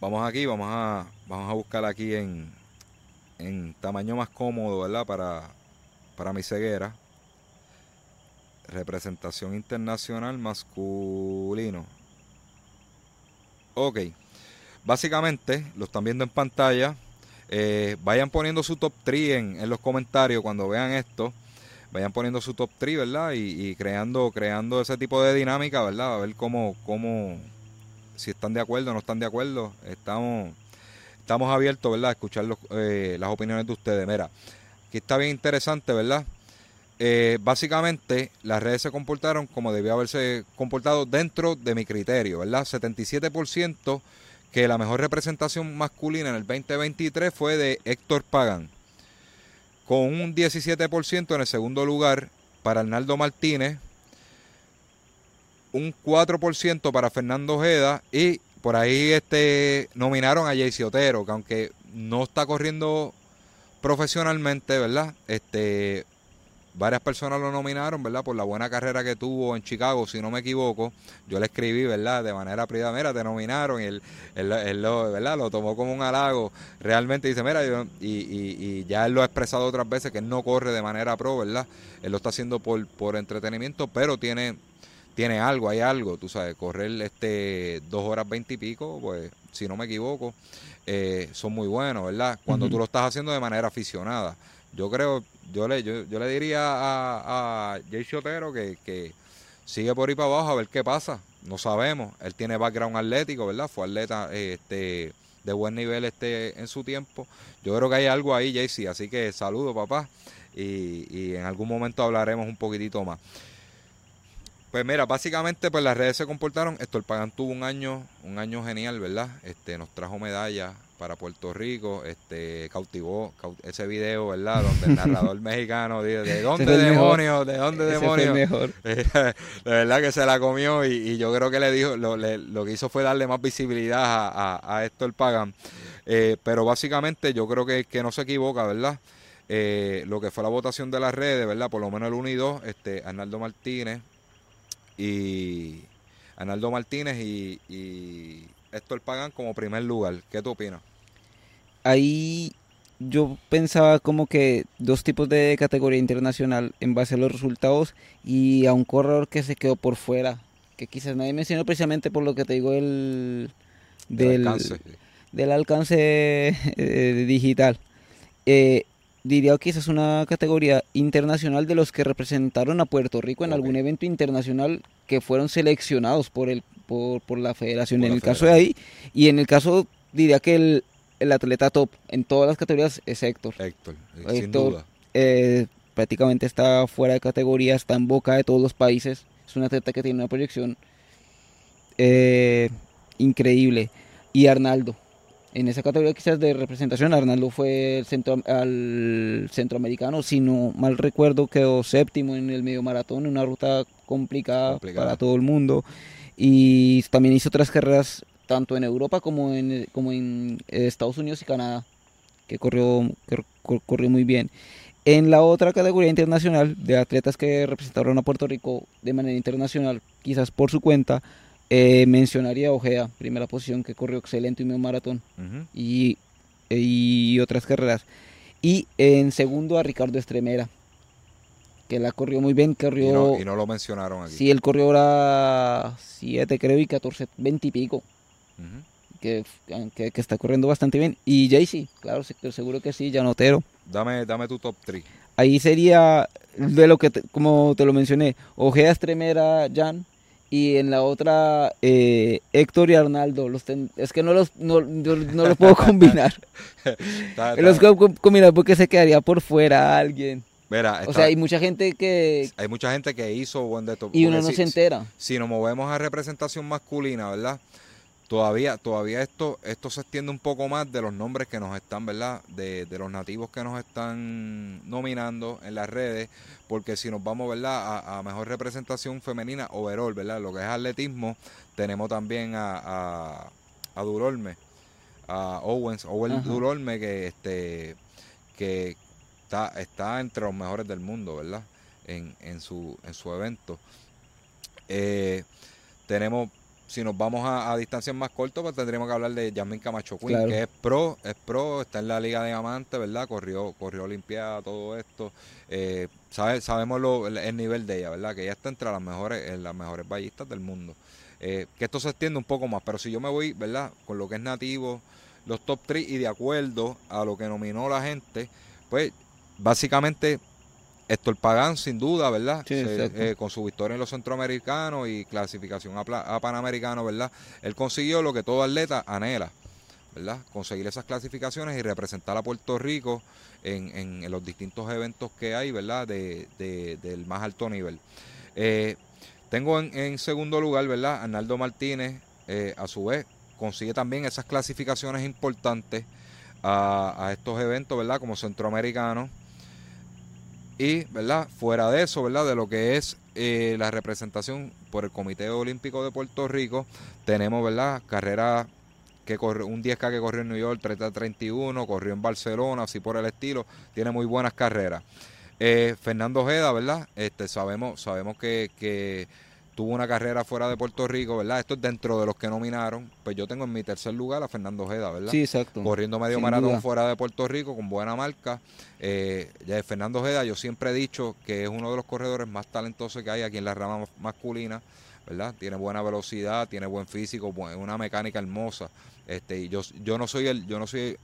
Vamos aquí, vamos a, vamos a buscar aquí en, en tamaño más cómodo, ¿verdad? Para, para mi ceguera. Representación internacional masculino. Ok. Básicamente, lo están viendo en pantalla. Eh, vayan poniendo su top 3 en, en, los comentarios cuando vean esto. Vayan poniendo su top 3, ¿verdad? Y, creando, creando ese tipo de dinámica, ¿verdad? A ver cómo, cómo, si están de acuerdo o no están de acuerdo. Estamos, estamos abiertos, ¿verdad? A escuchar eh, las opiniones de ustedes. Mira, aquí está bien interesante, ¿verdad? Eh, básicamente las redes se comportaron como debía haberse comportado dentro de mi criterio, ¿verdad? 77% que la mejor representación masculina en el 2023 fue de Héctor Pagán, con un 17% en el segundo lugar para Arnaldo Martínez, un 4% para Fernando Ojeda y por ahí este nominaron a Jayce Otero, que aunque no está corriendo profesionalmente, ¿verdad? Este varias personas lo nominaron, ¿verdad? Por la buena carrera que tuvo en Chicago, si no me equivoco. Yo le escribí, ¿verdad? De manera privada, mira, te nominaron y él, él, lo, ¿verdad? Lo tomó como un halago. Realmente dice, mira, yo, y, y, y, ya él lo ha expresado otras veces que él no corre de manera pro, ¿verdad? Él lo está haciendo por, por entretenimiento, pero tiene, tiene algo, hay algo, tú sabes, correr este dos horas veinte y pico, pues, si no me equivoco, eh, son muy buenos, ¿verdad? Cuando uh -huh. tú lo estás haciendo de manera aficionada. Yo creo, yo le, yo, yo le diría a, a Jay Shotero que, que sigue por ahí para abajo a ver qué pasa. No sabemos. Él tiene background atlético, ¿verdad? Fue atleta este, de buen nivel este en su tiempo. Yo creo que hay algo ahí, Jaycee. Así que saludo, papá. Y, y en algún momento hablaremos un poquitito más. Pues mira, básicamente pues las redes se comportaron. Héctor Pagán tuvo un año, un año genial, ¿verdad? Este, nos trajo medallas para Puerto Rico, este, cautivó caut ese video, ¿verdad? Donde el narrador mexicano dice, ¿de dónde demonios? ¿De dónde demonios? mejor. de verdad que se la comió y, y yo creo que le dijo, lo, le, lo, que hizo fue darle más visibilidad a, a, a Héctor Pagan. Eh, pero básicamente yo creo que, que no se equivoca, ¿verdad? Eh, lo que fue la votación de las redes, ¿verdad? Por lo menos el 1 y 2, este, Arnaldo Martínez y Arnaldo Martínez y, y Héctor Pagan como primer lugar. ¿Qué tú opinas? ahí yo pensaba como que dos tipos de categoría internacional en base a los resultados y a un corredor que se quedó por fuera, que quizás nadie mencionó precisamente por lo que te digo el del, alcance, del alcance eh, digital. Eh, diría que esa es una categoría internacional de los que representaron a Puerto Rico en okay. algún evento internacional que fueron seleccionados por el por, por la federación. Por en la el federación. caso de ahí y en el caso diría que el el atleta top en todas las categorías es Héctor. Héctor, Héctor sin duda. Eh, prácticamente está fuera de categoría, está en boca de todos los países. Es un atleta que tiene una proyección eh, increíble. Y Arnaldo, en esa categoría quizás de representación, Arnaldo fue el centro, al centroamericano, si no mal recuerdo, quedó séptimo en el medio maratón, una ruta complicada, complicada. para todo el mundo. Y también hizo otras carreras tanto en Europa como en, como en Estados Unidos y Canadá, que corrió, que corrió muy bien. En la otra categoría internacional de atletas que representaron a Puerto Rico de manera internacional, quizás por su cuenta, eh, mencionaría a Ojeda, primera posición que corrió excelente y medio maratón uh -huh. y, y otras carreras. Y en segundo a Ricardo Estremera, que la corrió muy bien, corrió... Y no, y no lo mencionaron aquí. Sí, él corrió ahora 7 creo y 14, 20 y pico. Uh -huh. que, que, que, está corriendo bastante bien. Y Jaycee, claro, seguro que sí, Janotero. Dame, dame tu top 3. Ahí sería de lo que, te, como te lo mencioné, Ojeda Estremera, Jan. Y en la otra, eh, Héctor y Arnaldo. Los ten, es que no los, no, no, no los puedo combinar. está, está. Los puedo combinar porque se quedaría por fuera alguien. Mira, está, o sea, hay mucha gente que... Hay mucha gente que hizo buen de Y uno no si, se entera. Si nos movemos a representación masculina, ¿verdad? Todavía, todavía esto, esto se extiende un poco más de los nombres que nos están, ¿verdad? De, de, los nativos que nos están nominando en las redes, porque si nos vamos, ¿verdad? A, a mejor representación femenina, overall, ¿verdad? Lo que es atletismo, tenemos también a, a, a Durolme, a Owens, Owen Ajá. Durolme, que este que está, está entre los mejores del mundo, ¿verdad? En, en su, en su evento. Eh, tenemos si nos vamos a, a distancias más cortas, pues tendríamos que hablar de Yasmin Camacho Quinn, claro. que es pro, es pro, está en la Liga de Diamante, ¿verdad? Corrió, corrió Olimpiada, todo esto. Eh, sabe, sabemos lo, el nivel de ella, ¿verdad? Que ella está entre las mejores, en las mejores ballistas del mundo. Eh, que esto se extiende un poco más, pero si yo me voy, ¿verdad? Con lo que es nativo, los top 3 y de acuerdo a lo que nominó la gente, pues básicamente Héctor Pagán, sin duda, ¿verdad? Eh, con su victoria en los centroamericanos y clasificación a, Panamericano, ¿verdad? Él consiguió lo que todo atleta anhela, ¿verdad? Conseguir esas clasificaciones y representar a Puerto Rico en, los distintos eventos que hay, ¿verdad? De, del más alto nivel. Eh, tengo en, segundo lugar, ¿verdad? Arnaldo Martínez, eh, a su vez, consigue también esas clasificaciones importantes a, a estos eventos, ¿verdad? Como centroamericano y, ¿verdad? Fuera de eso, ¿verdad? De lo que es eh, la representación por el Comité Olímpico de Puerto Rico, tenemos, ¿verdad? Carrera que un 10K que corrió en New York, 30-31, corrió en Barcelona, así por el estilo, tiene muy buenas carreras. Eh, Fernando Ojeda, ¿verdad? Este, sabemos, sabemos que, que tuvo una carrera fuera de Puerto Rico, ¿verdad? Esto es dentro de los que nominaron. Pues yo tengo en mi tercer lugar a Fernando Ojeda, ¿verdad? Sí, exacto. Corriendo medio maratón fuera de Puerto Rico con buena marca. Eh, ya Fernando Ojeda, yo siempre he dicho que es uno de los corredores más talentosos que hay aquí en la rama masculina, ¿verdad? Tiene buena velocidad, tiene buen físico, una mecánica hermosa. Este, y yo, yo no soy el, yo no soy,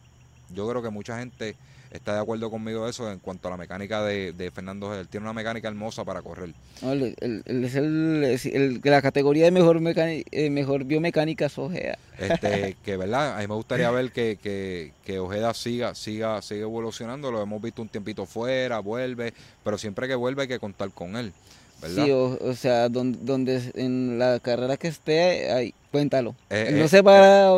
yo creo que mucha gente está de acuerdo conmigo eso en cuanto a la mecánica de, Fernando Él tiene una mecánica hermosa para correr. él, es el, la categoría de mejor eh, mejor biomecánica es Ojeda. Este, que verdad, a mí me gustaría ver que, que, que, Ojeda siga, siga, siga evolucionando. Lo hemos visto un tiempito fuera, vuelve, pero siempre que vuelve hay que contar con él. Sí, o, sea, donde, donde, en la carrera que esté, ahí, cuéntalo. Eh, no eh, se para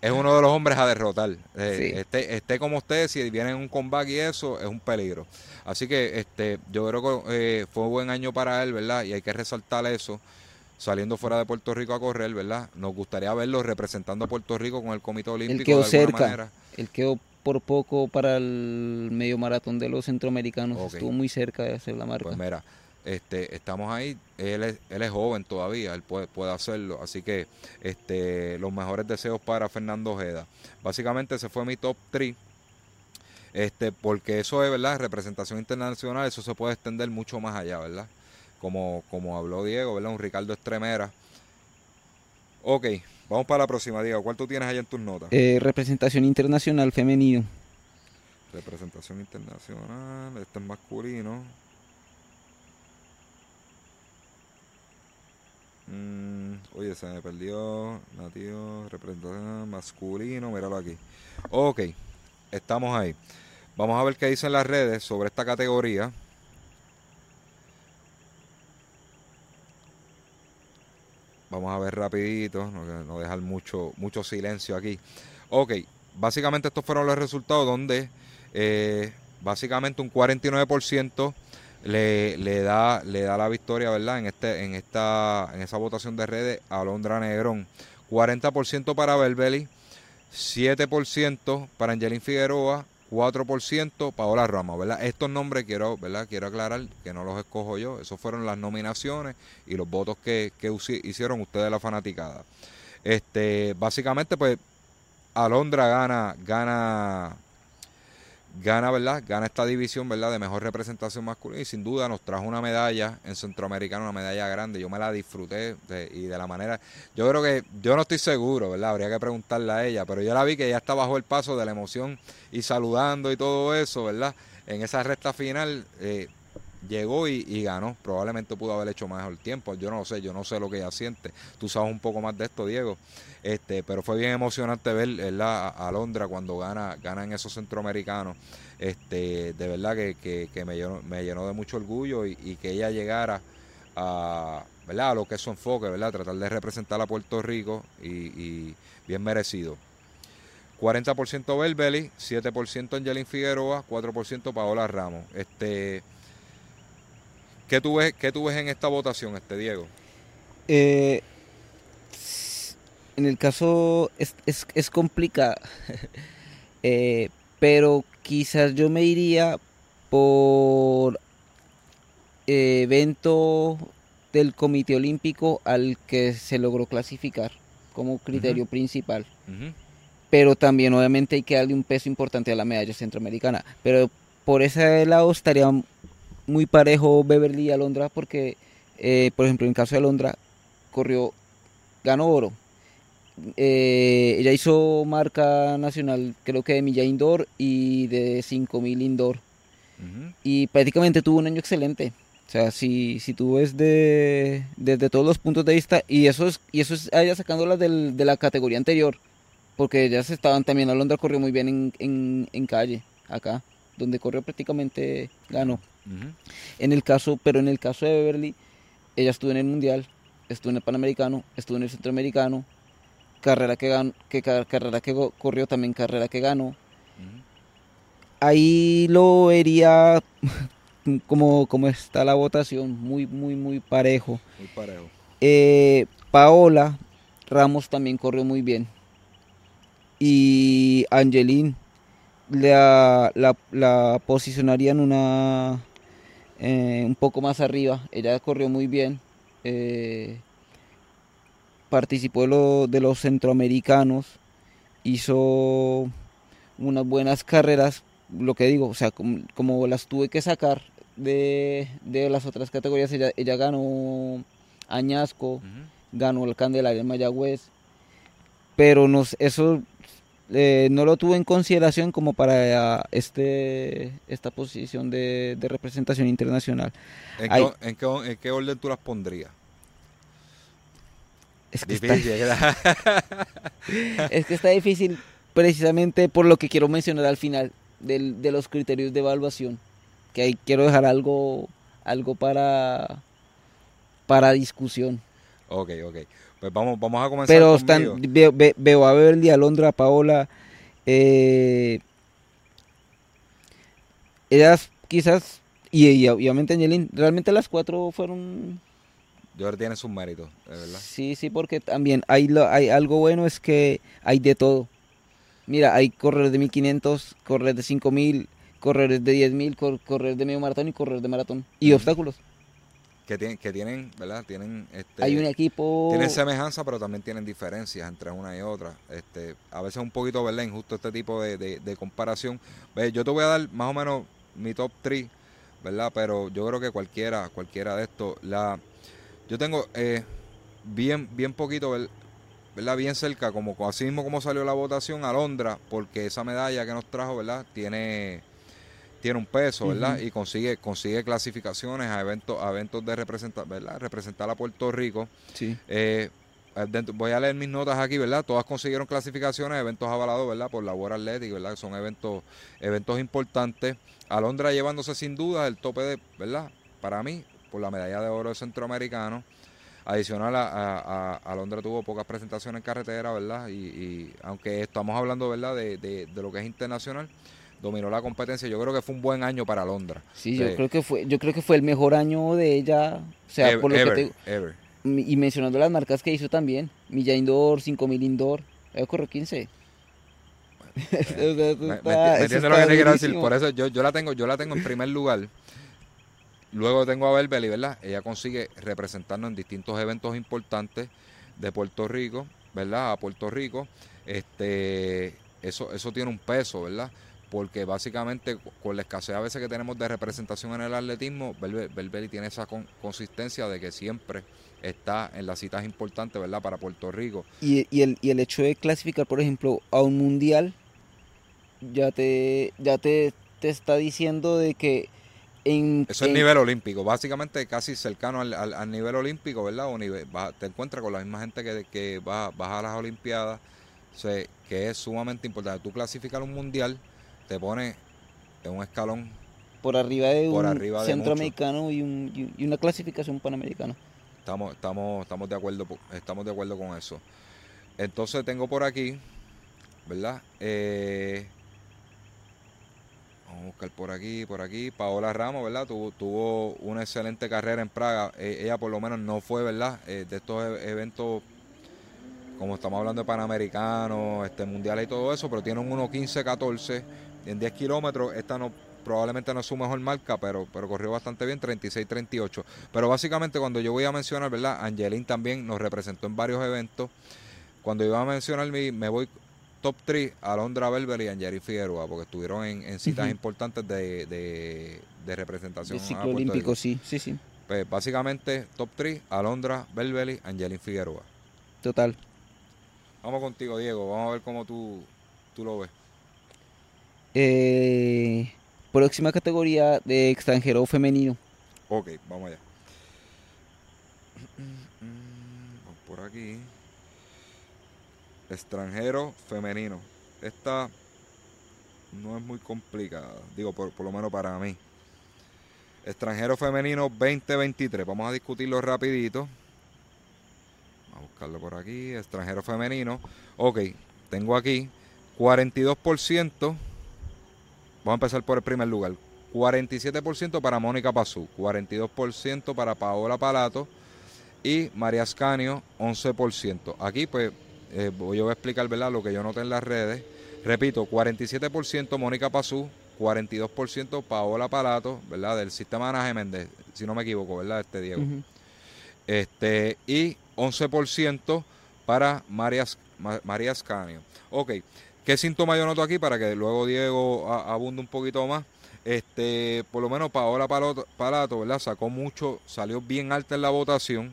Es uno de los hombres a derrotar. Eh, esté, esté como usted, si viene en un comeback y eso, es un peligro. Así que este, yo creo que fue un buen año para él, ¿verdad? Y hay que resaltar eso. Saliendo fuera de Puerto Rico a correr, ¿verdad? Nos gustaría verlo representando a Puerto Rico con el Comité Olímpico. Él quedó cerca. Él quedó por poco para el medio maratón de los centroamericanos. Estuvo muy cerca de hacer la marca. Pues mira, este, estamos ahí, él es, él es joven todavía, él puede, puede hacerlo, así que este, los mejores deseos para Fernando Ojeda. Básicamente ese fue mi top 3, este, porque eso es, ¿verdad? Representación internacional, eso se puede extender mucho más allá, ¿verdad? Como, como habló Diego, ¿verdad? Un Ricardo Estremera. Ok, vamos para la próxima, Diego. ¿Cuál tú tienes allá en tus notas? Eh, representación internacional femenino. Representación internacional, este es masculino. Mm, oye, se me perdió. Nativo, representación masculino. Míralo aquí. Ok, estamos ahí. Vamos a ver qué dicen las redes sobre esta categoría. Vamos a ver rapidito, no, dejar mucho, mucho silencio aquí. Ok, básicamente estos fueron los resultados donde eh, básicamente un 49% le, le, da, le da la victoria, ¿verdad? En, este, en, esta, en esa votación de redes a Londra Negrón. 40% para Belbeli, 7% para Angelín Figueroa, 4% Paola Ramos, ¿verdad? Estos nombres quiero, ¿verdad? Quiero aclarar que no los escojo yo, esos fueron las nominaciones y los votos que, que hicieron ustedes la fanaticada. Este, básicamente, pues, Alondra gana, gana gana, ¿verdad? Gana esta división, ¿verdad? De mejor representación masculina y sin duda nos trajo una medalla en Centroamericano, una medalla grande. Yo me la disfruté y de la manera... Yo creo que, yo no estoy seguro, ¿verdad? Habría que preguntarle a ella, pero yo la vi que ella está bajo el paso de la emoción y saludando y todo eso, ¿verdad? En esa recta final eh, llegó y, ganó. Probablemente pudo haber hecho mejor tiempo. Yo no lo sé, yo no sé lo que ella siente. Tú sabes un poco más de esto, Diego. Este, pero fue bien emocionante ver a, Londra cuando gana, gana en esos centroamericanos. Este, de verdad que, me, llenó, de mucho orgullo y, que ella llegara a, ¿verdad? a lo que es su enfoque, ¿verdad? tratar de representar a Puerto Rico y, bien merecido. 40% Belbeli, 7% Angelín Figueroa, 4% Paola Ramos. Este, ¿qué, tú ves, ¿Qué tú ves en esta votación, este Diego? Eh, en el caso es, es, es complicada, eh, pero quizás yo me iría por evento del Comité Olímpico al que se logró clasificar como criterio principal. Pero también obviamente hay que darle un peso importante a la medalla centroamericana. Pero por ese lado estaría muy parejo Beverly y Alondra porque, eh, por ejemplo, en el caso de Alondra, corrió, ganó oro, eh, ella hizo marca nacional, creo que de milla indoor y de 5000 indoor. Ujú. Y prácticamente tuvo un año excelente. O sea, si, si tú ves de, desde todos los puntos de vista, y eso es, y eso es ella sacándola del, de la categoría anterior, porque ellas estaban también, Alondra corrió muy bien en, en, en calle, acá, donde corrió prácticamente ganó. Ujú. En el caso, pero en el caso de Beverly, ella estuvo en el Mundial, estuvo en el Panamericano, estuvo en el Centroamericano, carrera que ganó, que ca- carrera que corrió también carrera que ganó. Ahí lo vería como, como está la votación, muy, muy, muy parejo. Muy parejo. Eh, Paola Ramos también corrió muy bien. Y Angelín la, la, la posicionaría en una eh, un poco más arriba. Ella corrió muy bien. eh, participó de, lo- de los centroamericanos. Hizo unas buenas carreras. Lo que digo, o sea, como, como las tuve que sacar de, de las otras categorías, ella, ella ganó Añasco, ganó el Candelaria en Mayagüez, pero nos, eso eh, no lo tuve en consideración como para eh, este esta posición de, de representación internacional. ¿En, Ay. qué, en, qué, en qué orden tú las pondrías? Es que, está, es que está difícil precisamente por lo que quiero mencionar al final del- de los criterios de evaluación, que ahí quiero dejar algo algo para para discusión. ok, ok. Pues vamos, vamos a comenzar Pero están, veo, ve- veo a Beverly, Alondra, Paola. eh, ellas quizás, y, y obviamente Angelín, realmente las cuatro fueron. Yo creo que tiene sus méritos, de verdad. Sí, sí, porque también hay, lo- hay algo bueno es que hay de todo. Mira, hay corredores de 1500, corredores de 5000, corredores de 10000, cor- corredores de medio maratón y corredores de maratón. Y obstáculos. Que tienen, que tienen, ¿verdad? Tienen, este, hay un equipo. tienen semejanza, pero también tienen diferencias entre una y otra. Este, a veces un poquito, ¿verdad? Injusto este tipo de, de- de comparación. Ve, Yo te voy a dar más o menos mi top 3, ¿verdad? Pero yo creo que cualquiera, cualquiera de estos, la, yo tengo eh, bien, bien poquito, ¿ver- ¿verdad? Bien cerca, como así mismo como salió la votación, Alondra, porque esa medalla que nos trajo, ¿verdad? Tiene, tiene un peso, ¿verdad? Y consigue, consigue clasificaciones a eventos, a eventos de representar, ¿verdad? Representar a Puerto Rico. Sí. Eh, dentro- voy a leer mis notas aquí, ¿verdad? Todas consiguieron clasificaciones, eventos avalados, ¿verdad? Por la World Athletic, ¿verdad? Son eventos, eventos importantes. Alondra llevándose sin duda el tope de, ¿verdad? Para mí, por la medalla de oro centroamericano. Adicional a, a, a- Alondra tuvo pocas presentaciones en carretera, ¿verdad? Y, y aunque estamos hablando, ¿verdad? De, de, de lo que es internacional, dominó la competencia. Yo creo que fue un buen año para Alondra. Sí, yo creo que fue, yo creo que fue el mejor año de ella. O sea, Ever, por lo ever, que te, ever. y mencionando las marcas que hizo también, Milla Indoor, 5000 Indoor, ella corrió 15. O sea, eso Me, está- entiendes lo que te quiero decir. Por eso yo, yo la tengo, yo la tengo en primer lugar. Luego tengo a Berbeli, ¿verdad? Ella consigue representarnos en distintos eventos importantes de Puerto Rico, ¿verdad? A Puerto Rico. Este, eso, eso tiene un peso, ¿verdad? Porque básicamente con la escasez a veces que tenemos de representación en el atletismo, Berbeli tiene esa con- consistencia de que siempre está en las citas importantes, ¿verdad? Para Puerto Rico. Y, y el, y el hecho de clasificar, por ejemplo, a un mundial, ya te, ya te, te está diciendo de que en, Eso es nivel olímpico, básicamente casi cercano al, al- al nivel olímpico, ¿verdad? O nivel, te encuentras con la misma gente que, que va, a las Olimpiadas, o sea, que es sumamente importante. Tú clasificar un mundial, te pone en un escalón, por arriba de por un arriba de centroamericano y, un, y- una clasificación panamericana. estamos, estamos, estamos de acuerdo, estamos de acuerdo con eso. Entonces tengo por aquí, ¿verdad? Eh, vamos a buscar por aquí, por aquí. Paola Ramos, ¿verdad? Tuvo, tuvo una excelente carrera en Praga. Eh, ella por lo menos no fue, ¿verdad? Eh, de estos e- eventos, como estamos hablando de Panamericanos, este, mundiales y todo eso, pero tiene un 1.15-14 en 10 kilómetros. Esta no probablemente no es su mejor marca, pero, pero corrió bastante bien, 36-38. Pero básicamente cuando yo voy a mencionar, ¿verdad? Angelín también nos representó en varios eventos. Cuando iba a mencionar me voy top 3, Alondra Belver y Angelín Figueroa, porque estuvieron en, en citas importantes de, de, de representación. De ciclo olímpico, sí, sí, sí, Pues básicamente top 3, Alondra Belbeli, Angelín Figueroa. total. Vamos contigo, Diego. Vamos a ver cómo tú, tú lo ves. Eh, próxima categoría de extranjero femenino. Ok, vamos allá. Vamos por aquí. Extranjero femenino. Esta no es muy complicada. Digo, por, por lo menos para mí. Extranjero femenino 2023. Vamos a discutirlo rapidito. Vamos a buscarlo por aquí. Extranjero femenino. Ok, tengo aquí 42%. Vamos a empezar por el primer lugar. 47% para Mónica Pazú, 42% para Paola Palato y María Ascanio 11%. Aquí pues eh, voy a explicar ¿verdad? lo que yo noté en las redes. Repito, 47% Mónica Pazú, 42% Paola Palato, ¿verdad? Del sistema Anaje Méndez, si no me equivoco, ¿verdad? Este Diego. Este, y 11% para María, María Ascanio. Ok, ¿qué síntoma yo noto aquí para que luego Diego abunde un poquito más? Este, por lo menos Paola Palato, ¿verdad? Sacó mucho, salió bien alta en la votación.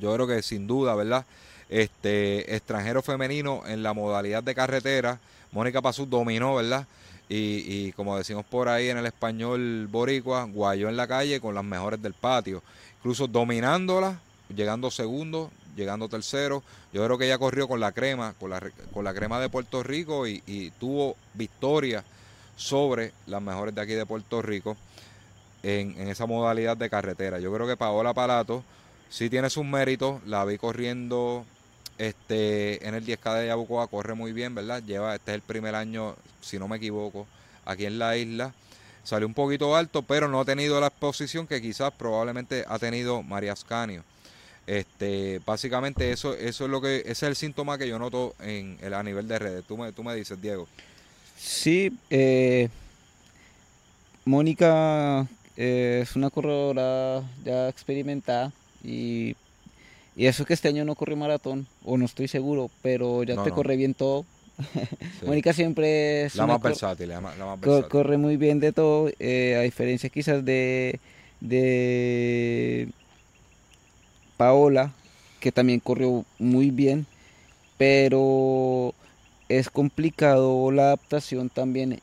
Yo creo que sin duda, ¿verdad? Este, extranjero femenino en la modalidad de carretera. Mónica Pazú dominó, ¿verdad? Y, y, como decimos por ahí en el español boricua, guayó en la calle con las mejores del patio. Incluso dominándola, llegando segundo, llegando tercero. Yo creo que ella corrió con la crema, con la, con la crema de Puerto Rico y, y tuvo victoria sobre las mejores de aquí de Puerto Rico en, esa modalidad de carretera. Yo creo que Paola Palato sí tiene sus méritos, la vi corriendo este en el 10K de Yabucoa, corre muy bien, ¿verdad? Lleva, este es el primer año, si no me equivoco, aquí en la isla. Salió un poquito alto, pero no ha tenido la exposición que quizás probablemente ha tenido María Ascanio. Este, básicamente eso, eso es lo que, ese es el síntoma que yo noto en a nivel de redes. Tú me, tú me dices, Diego. Sí, eh, Mónica eh, es una corredora ya experimentada y, y, eso que este año no corrió maratón, o no estoy seguro, pero ya te corre bien todo. Mónica siempre es la más, versátil, la más, corre muy bien de todo, eh, a diferencia quizás de, de Paola, que también corrió muy bien, pero es complicado la adaptación también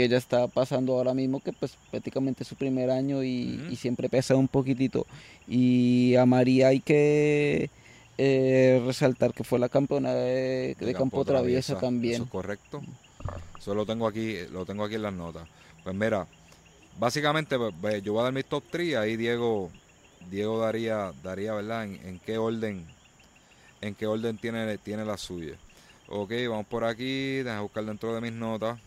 que ella está pasando ahora mismo, que pues prácticamente es su primer año y, siempre pesa un poquitito. Y a María hay que eh, resaltar que fue la campeona de, campo, traviesa, también. Eso es correcto. Eso lo tengo aquí, lo tengo aquí en las notas. Pues mira, básicamente pues, yo voy a dar mis top 3, ahí Diego, Diego daría, daría, ¿verdad? En, en qué orden, en qué orden tiene, tiene la suya. Ok, vamos por aquí. Déjame buscar dentro de mis notas.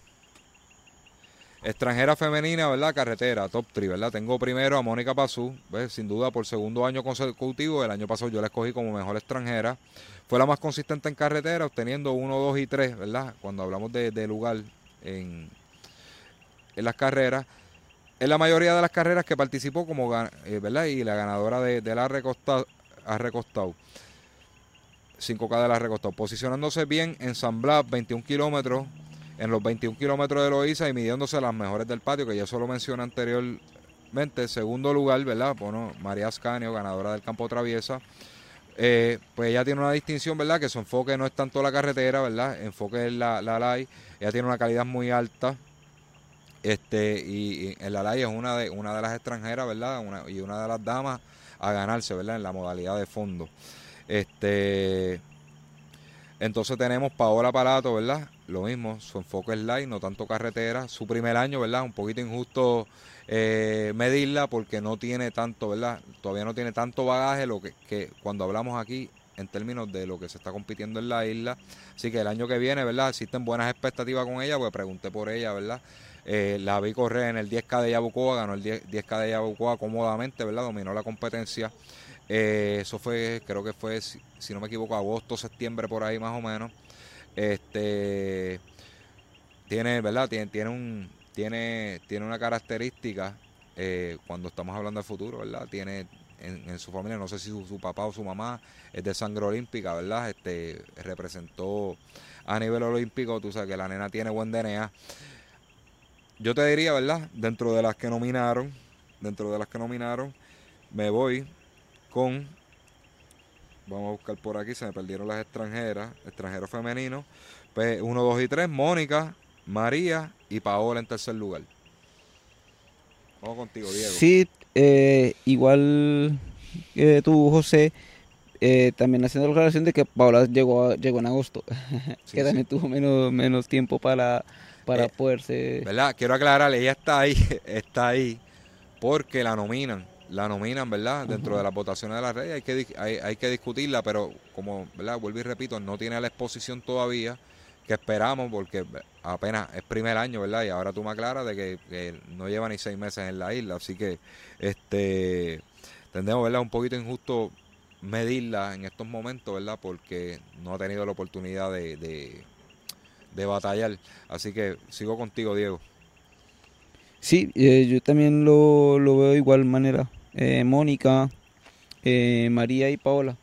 Extranjera femenina, ¿verdad? Carretera, top 3, ¿verdad? Tengo primero a Mónica Pazú, ¿ves? sin duda por segundo año consecutivo. El año pasado yo la escogí como mejor extranjera. Fue la más consistente en carretera, obteniendo 1, 2 y 3, ¿verdad? Cuando hablamos de, lugar en, las carreras. En la mayoría de las carreras que participó como, eh, ¿verdad? Y la ganadora de, la recostado. 5K de la recostado, posicionándose bien en San Blas, 21 kilómetros, en los 21 kilómetros de Loíza y midiéndose las mejores del patio, que ya solo mencioné anteriormente. Segundo lugar, ¿verdad? Bueno, María Ascanio, ganadora del campo traviesa. Eh, pues ella tiene una distinción, ¿verdad? Que su enfoque no es tanto la carretera, ¿verdad? Enfoque es la, la LAI. Ella tiene una calidad muy alta. Este, y, en la LAI es una de, una de las extranjeras, ¿verdad? y una de las damas a ganarse, ¿verdad? En la modalidad de fondo. Este, entonces tenemos Paola Palato, ¿verdad? Lo mismo, su enfoque es light, no tanto carretera. Su primer año, ¿verdad? Un poquito injusto eh, medirla porque no tiene tanto, ¿verdad? Todavía no tiene tanto bagaje lo que, que cuando hablamos aquí en términos de lo que se está compitiendo en la isla. Así que el año que viene, ¿verdad? Existen buenas expectativas con ella, pues pregunté por ella, ¿verdad? Eh, la vi correr en el 10K de Yabucoa, ganó el 10, k de Yabucoa cómodamente, ¿verdad? Dominó la competencia eh, eso fue, creo que fue, si, no me equivoco, agosto, septiembre, por ahí más o menos. Este tiene, ¿verdad? Tiene, tiene un, tiene, tiene una característica eh, cuando estamos hablando del futuro, ¿verdad? Tiene en, su familia, no sé si su, papá o su mamá es de sangre olímpica, ¿verdad? Este representó a nivel olímpico, tú sabes que la nena tiene buen DNA. Yo te diría, ¿verdad? Dentro de las que nominaron, dentro de las que nominaron, me voy con vamos a buscar por aquí, se me perdieron las extranjeras, extranjeros femeninos. Pues 1, 2 y 3, Mónica, María y Paola en tercer lugar. Vamos contigo, Diego. Sí, eh, igual que tú, José, eh, también haciendo la aclaración de que Paola llegó, llegó en agosto, Sí, que sí. también tuvo menos, menos tiempo para, para Eh, poderse... ¿Verdad? Quiero aclarar, ella está ahí, está ahí porque la nominan, la nominan, ¿verdad? Dentro de las votaciones de la red hay que, hay, hay que discutirla, pero como, ¿verdad? Vuelvo y repito, no tiene la exposición todavía que esperamos porque apenas es primer año, ¿verdad? Y ahora tú me aclaras de que, que no lleva ni seis meses en la isla, así que este tendemos, ¿verdad? Un poquito injusto medirla en estos momentos, ¿verdad? Porque no ha tenido la oportunidad de, de, de batallar. Así que sigo contigo, Diego. Sí, eh, yo también lo, lo veo de igual manera. Eh, Mónica, eh, María y Paola.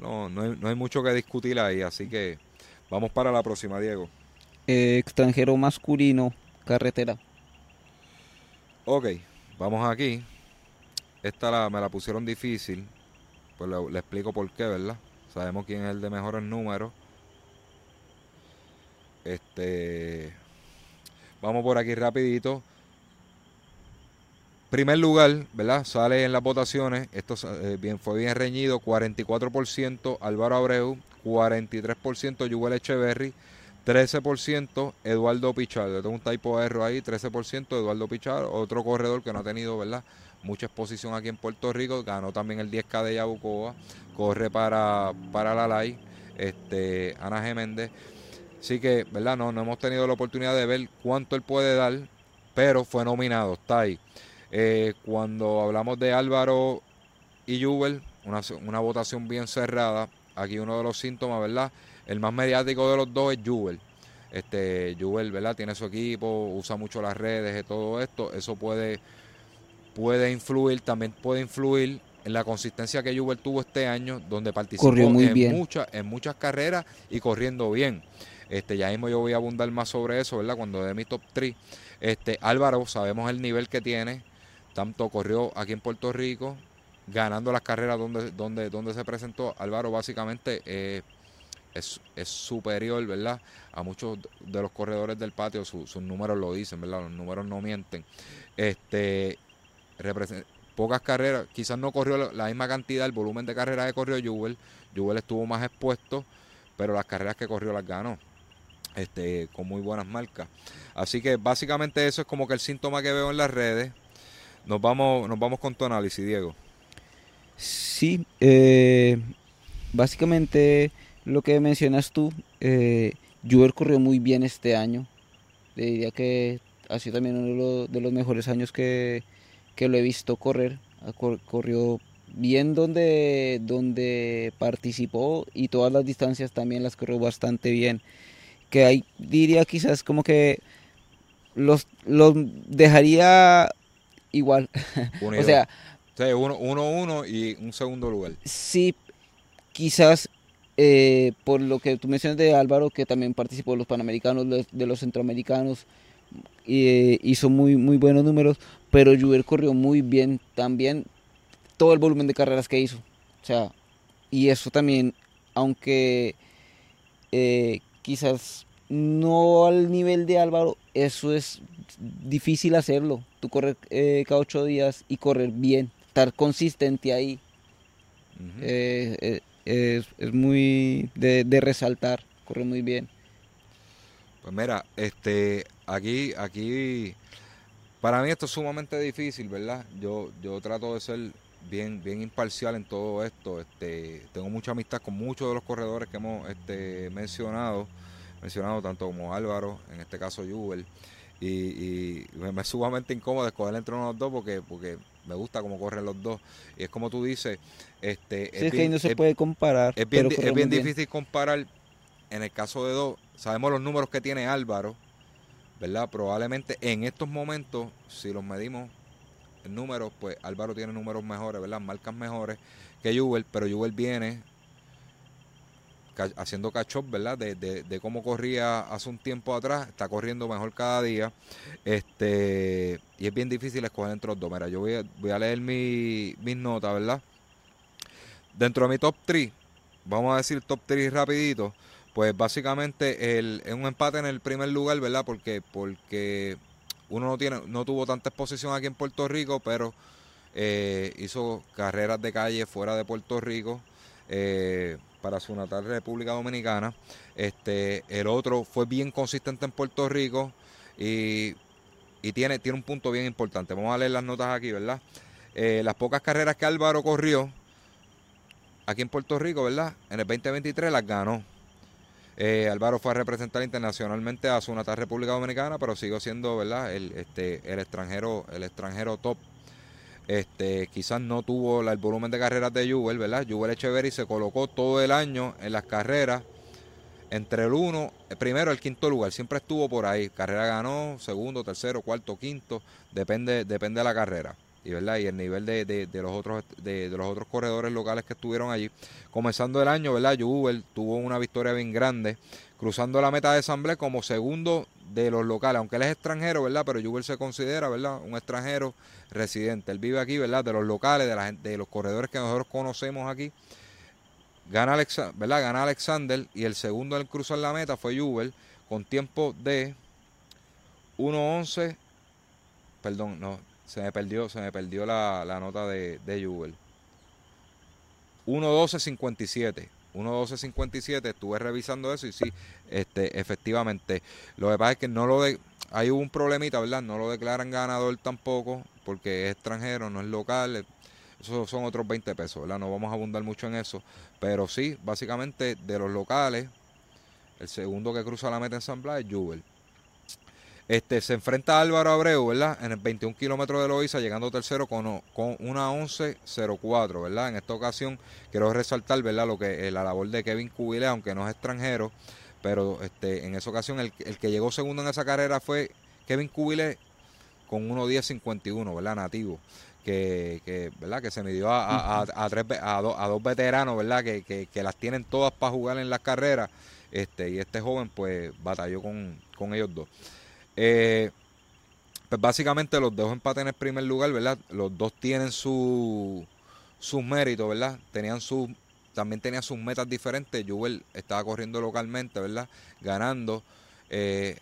No, no, hay, no hay mucho que discutir ahí, así que vamos para la próxima, Diego. Eh, extranjero masculino, carretera. Ok, vamos aquí. Esta la, me la pusieron difícil, pues le, le explico por qué, ¿verdad? Sabemos quién es el de mejores números. Este, vamos por aquí rapidito. Primer lugar, ¿verdad? Sale en las votaciones, esto eh, bien, fue bien reñido, 44% Álvaro Abreu, 43% Yuval Echeverry, 13% Eduardo Pichar, le tengo un typo error ahí, 13% Eduardo Pichar, otro corredor que no ha tenido, ¿verdad? Mucha exposición aquí en Puerto Rico, ganó también el 10K de Yabucoa, corre para, para la LAI, este, Ana G. Méndez. Así que, ¿verdad? No, no hemos tenido la oportunidad de ver cuánto él puede dar, pero fue nominado, está ahí. Eh, cuando hablamos de Álvaro y Jubel, una, una votación bien cerrada. Aquí uno de los síntomas, ¿verdad? El más mediático de los dos es Jubel. Este, Jubel, ¿verdad? Tiene su equipo, usa mucho las redes y todo esto. Eso puede, puede influir, también puede influir en la consistencia que Jubel tuvo este año, donde participó muy en, bien. Muchas, en muchas carreras y corriendo bien. Este, ya mismo yo voy a abundar más sobre eso, ¿verdad? Cuando dé mi top 3. Este, Álvaro, sabemos el nivel que tiene. Tanto corrió aquí en Puerto Rico, ganando las carreras donde, donde, donde se presentó. Álvaro básicamente eh, es, es superior, ¿verdad? A muchos de los corredores del patio, su- sus números lo dicen, ¿verdad? Los números no mienten. Este, pocas carreras, quizás no corrió la, la misma cantidad, el volumen de carreras que corrió Jubel. Jubel estuvo más expuesto, pero las carreras que corrió las ganó. Este, con muy buenas marcas. Así que básicamente eso es como que el síntoma que veo en las redes. Nos vamos, nos vamos con tu análisis, Diego. Sí, eh, básicamente lo que mencionas tú, eh, corrió muy bien este año. Le diría que ha sido también uno de los, de los mejores años que, que lo he visto correr. Corrió bien donde, donde participó y todas las distancias también las corrió bastante bien. Que ahí diría quizás como que los, los dejaría igual. o Unido. sea, Sí, uno, uno, uno y un segundo lugar. Sí, quizás eh, por lo que tú mencionas de Álvaro, que también participó de los Panamericanos, los- de los Centroamericanos, y, eh, hizo muy, muy buenos números, pero Juber corrió muy bien también todo el volumen de carreras que hizo. O sea, y eso también, aunque eh, quizás no al nivel de Álvaro, eso es difícil hacerlo. Tú correr eh, cada ocho días y correr bien, estar consistente ahí. Eh, eh, es, es muy de, de resaltar, corre muy bien. Pues mira, este, aquí, aquí, para mí esto es sumamente difícil, ¿verdad? Yo, yo trato de ser bien, bien imparcial en todo esto. Este, tengo mucha amistad con muchos de los corredores que hemos este, mencionado, mencionado tanto como Álvaro, en este caso Jubel, y, y me, es sumamente incómodo escoger entre uno de los dos porque, porque me gusta cómo corren los dos. Y es como tú dices, este, Sí, es que bien- no se es- puede comparar. es bien, es bien difícil comparar en el caso de dos. Sabemos los números que tiene Álvaro, ¿verdad? Probablemente en estos momentos, si los medimos en números, pues Álvaro tiene números mejores, ¿verdad? Marcas mejores que Jubel, pero Jubel viene haciendo catch up, ¿verdad? De, de- cómo corría hace un tiempo atrás, está corriendo mejor cada día. Este, y es bien difícil escoger entre los dos. Mira, yo voy a, voy a leer mi- mis notas, ¿verdad? dentro de mi top 3, vamos a decir top 3 rapidito, pues básicamente es un empate en el primer lugar, ¿verdad? Porque, porque uno no, tiene, no tuvo tanta exposición aquí en Puerto Rico, pero eh, hizo carreras de calle fuera de Puerto Rico eh, para su natal República Dominicana. Este, el otro fue bien consistente en Puerto Rico y, tiene, tiene un punto bien importante. Vamos a leer las notas aquí, ¿verdad? Eh, las pocas carreras que Álvaro corrió aquí en Puerto Rico, ¿verdad? En el 2023 las ganó. Eh, Álvaro fue a representar internacionalmente a su natal República Dominicana, pero siguió siendo, ¿verdad? El, este, el extranjero, el extranjero top. Este, quizás no tuvo el volumen de carreras de Jubel, ¿verdad? Jubel Echeverry se colocó todo el año en las carreras entre el uno, primero el quinto lugar, siempre estuvo por ahí. Carrera ganó, segundo, tercero, cuarto, quinto, depende, depende de la carrera y verdad y el nivel de, de, los otros de, los otros corredores locales que estuvieron allí comenzando el año verdad Jubel tuvo una victoria bien grande cruzando la meta de Asamblea como segundo de los locales aunque él es extranjero verdad pero Jubel se considera verdad un extranjero residente. Él vive aquí verdad de los locales de la de los corredores que nosotros conocemos aquí. Gana verdad gana Alexander y el segundo en cruzar la meta fue Jubel con tiempo de 1.11 perdón no se me perdió, se me perdió la, nota de, de Jubel. 1.12.57. 1.12.57, estuve revisando eso y sí, este, efectivamente. Lo que pasa es que no lo de, hay un problemita, ¿verdad? No lo declaran ganador tampoco, porque es extranjero, no es local. Esos son otros 20 pesos, ¿verdad? No vamos a abundar mucho en eso. Pero sí, básicamente de los locales, el segundo que cruza la meta en San es Jubel. Este, se enfrenta a Álvaro Abreu, ¿verdad? En el 21 kilómetros de Loiza, llegando tercero con, con una 11.04, ¿verdad? En esta ocasión quiero resaltar, ¿verdad? Lo que eh, la labor de Kevin Cubile, aunque no es extranjero, pero este, en esa ocasión el, que llegó segundo en esa carrera fue Kevin Cubile con 1.10.51, ¿verdad? Nativo. Que, que, ¿verdad? que se midió a, a, tres, a, dos veteranos, ¿verdad? Que, que, que, las tienen todas para jugar en las carreras. Este, y este joven pues batalló con, con ellos dos. Eh, pues básicamente los dos empates en el primer lugar, ¿verdad? Los dos tienen su, sus méritos, ¿verdad? Tenían su, también tenían sus metas diferentes. Jubel estaba corriendo localmente, ¿verdad? Ganando. Eh,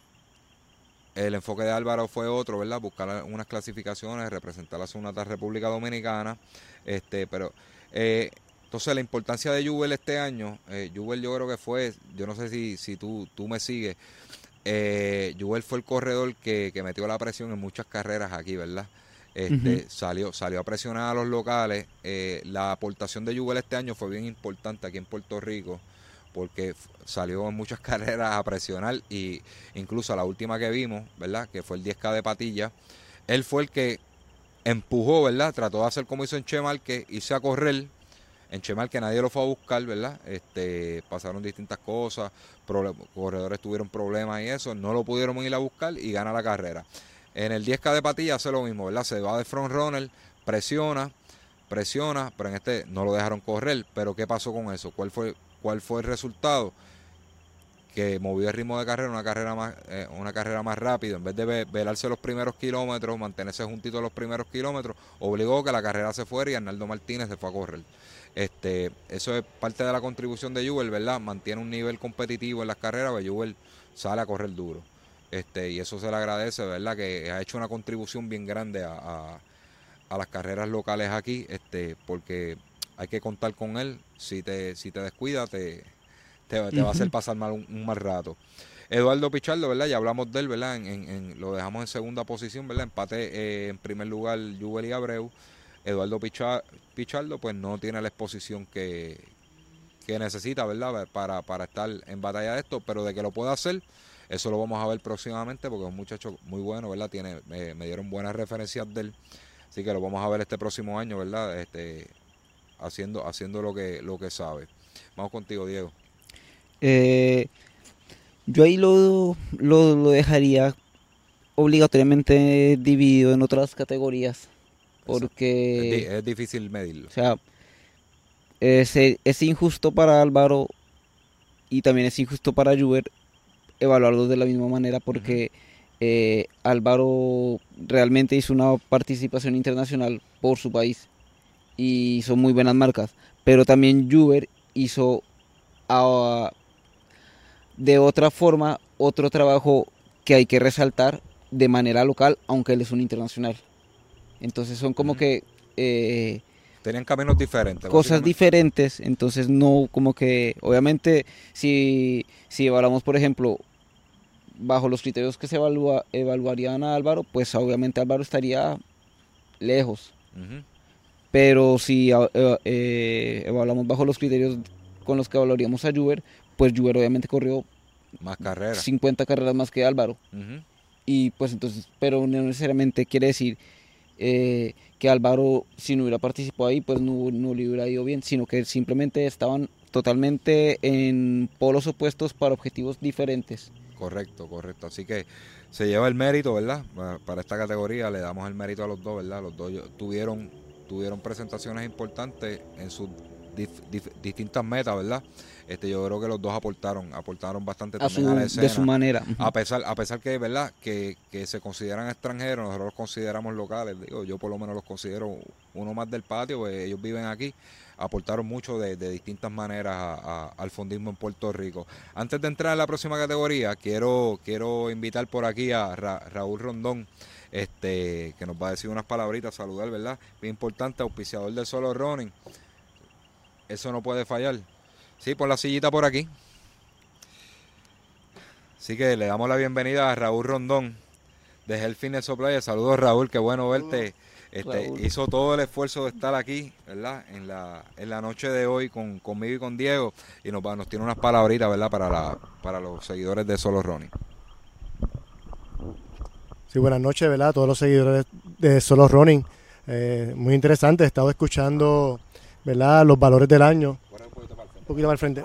el enfoque de Álvaro fue otro, ¿verdad? Buscar unas clasificaciones, representar a natal República Dominicana. Este, pero eh, entonces la importancia de Jubel este año, eh, yo creo que fue, yo no sé si, si tú, tú me sigues, eh, fue el corredor que, metió la presión en muchas carreras aquí, ¿verdad? Este, salió, salió a presionar a los locales. Eh, la aportación de Jubel este año fue bien importante aquí en Puerto Rico porque salió en muchas carreras a presionar y incluso la última que vimos, ¿verdad? Que fue el 10K de Patilla. Él fue el que empujó, ¿verdad? Trató de hacer como hizo en Chemal, que hice a correr en Chemal que nadie lo fue a buscar, ¿verdad? Este, pasaron distintas cosas, corredores tuvieron problemas y eso, no lo pudieron ir a buscar y gana la carrera. En el 10K de Patilla hace lo mismo, ¿verdad? Se va de front runner, presiona, presiona, pero en este no lo dejaron correr. Pero ¿qué pasó con eso? ¿Cuál fue, cuál fue el resultado? que movió el ritmo de carrera, una carrera más, eh, una carrera más rápida, en vez de velarse los primeros kilómetros, mantenerse juntito los primeros kilómetros, obligó que la carrera se fuera y Arnaldo Martínez se fue a correr. Este, eso es parte de la contribución de Jubel, ¿verdad? Mantiene un nivel competitivo en las carreras, pero pues sale a correr duro. Este, y eso se le agradece, ¿verdad? Que ha hecho una contribución bien grande a, las carreras locales aquí, este, porque hay que contar con él. Si te, si te descuida, te, te, va a hacer pasar mal un, mal rato. Eduardo Pichardo, ¿verdad? Ya hablamos de él, ¿verdad? En, lo dejamos en segunda posición, ¿verdad? Empate eh, en primer lugar Jubel y Abreu. Eduardo Pichardo pues no tiene la exposición que, que necesita, ¿verdad? Para, para estar en batalla de esto, pero de que lo pueda hacer, eso lo vamos a ver próximamente porque es un muchacho muy bueno, ¿verdad? Tiene, me dieron buenas referencias de él, así que lo vamos a ver este próximo año, ¿verdad? Este, haciendo, haciendo lo que, lo que sabe. Vamos contigo, Diego. Eh, yo ahí lo, lo, lo dejaría obligatoriamente dividido en otras categorías porque... Es, difícil medirlo. O sea, es, injusto para Álvaro y también es injusto para Juber evaluarlo de la misma manera porque eh, Álvaro realmente hizo una participación internacional por su país y son muy buenas marcas. pero también Juber hizo ah, de otra forma otro trabajo que hay que resaltar de manera local, aunque él es un internacional. Entonces son como que... Eh, Tenían caminos diferentes. Cosas diferentes, entonces no como que, obviamente, si, si evaluamos, por ejemplo, bajo los criterios que se evalúa, evaluarían a Álvaro, pues obviamente Álvaro estaría lejos. Pero si eh, eh, evaluamos bajo los criterios con los que evaluaríamos a Juber, pues Juber obviamente corrió más carreras. 50 carreras más que Álvaro. Y pues entonces, pero no necesariamente quiere decir eh, que Álvaro, si no hubiera participado ahí, pues no, no le hubiera ido bien, sino que simplemente estaban totalmente en polos opuestos para objetivos diferentes. Correcto, correcto. Así que se lleva el mérito, ¿verdad? Para esta categoría le damos el mérito a los dos, ¿verdad? Los dos tuvieron, tuvieron presentaciones importantes en sus distintas metas, ¿verdad? Este, yo creo que los dos aportaron, aportaron bastante también a la escena. De su manera. A pesar, a pesar que, ¿verdad? Que, que se consideran extranjeros, nosotros los consideramos locales. Digo, yo por lo menos los considero uno más del patio, pues ellos viven aquí aportaron mucho de, distintas maneras al fundismo en Puerto Rico. Antes de entrar en la próxima categoría, quiero, quiero invitar por aquí a Raúl Rondón, este, que nos va a decir unas palabritas, saludar, ¿verdad? Bien importante, auspiciador del solo running. Eso no puede fallar. Sí, por la sillita por aquí. Así que le damos la bienvenida a Raúl Rondón de Health Fitness. Saludos Raúl, qué bueno verte. Este, hizo todo el esfuerzo de estar aquí, ¿verdad? En la, en la noche de hoy con, conmigo y con Diego y nos, nos tiene unas palabritas, ¿verdad? Para, la, para los seguidores de Solo Ronnie. Sí, buenas noches, ¿verdad? Todos los seguidores de Solo Running. Eh, muy interesante, he estado escuchando, ¿verdad? Los valores del año. Un poquito más al frente.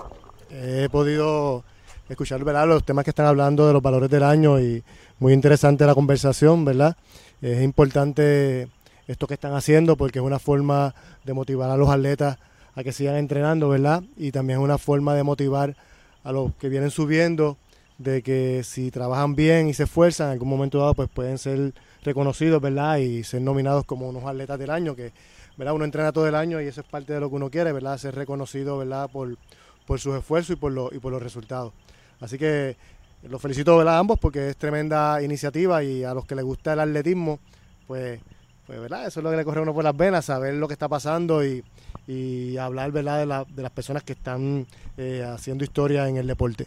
He podido escuchar, ¿verdad? Los temas que están hablando de los valores del año y muy interesante la conversación, ¿verdad? Es importante esto que están haciendo porque es una forma de motivar a los atletas a que sigan entrenando, ¿verdad? Y también es una forma de motivar a los que vienen subiendo de que si trabajan bien y se esfuerzan, en algún momento dado pues pueden ser reconocidos, ¿verdad? Y ser nominados como unos atletas del año, que, ¿verdad? Uno entrena todo el año y eso es parte de lo que uno quiere, ¿verdad? Ser reconocido, ¿verdad? Por, por sus esfuerzos y por, lo, y por los resultados. Así que los felicito, ¿verdad? A ambos porque es tremenda iniciativa y a los que les gusta el atletismo, pues pues verdad, eso es lo que le corre a uno por las venas, saber lo que está pasando y, hablar verdad de, de las personas que están eh, haciendo historia en el deporte.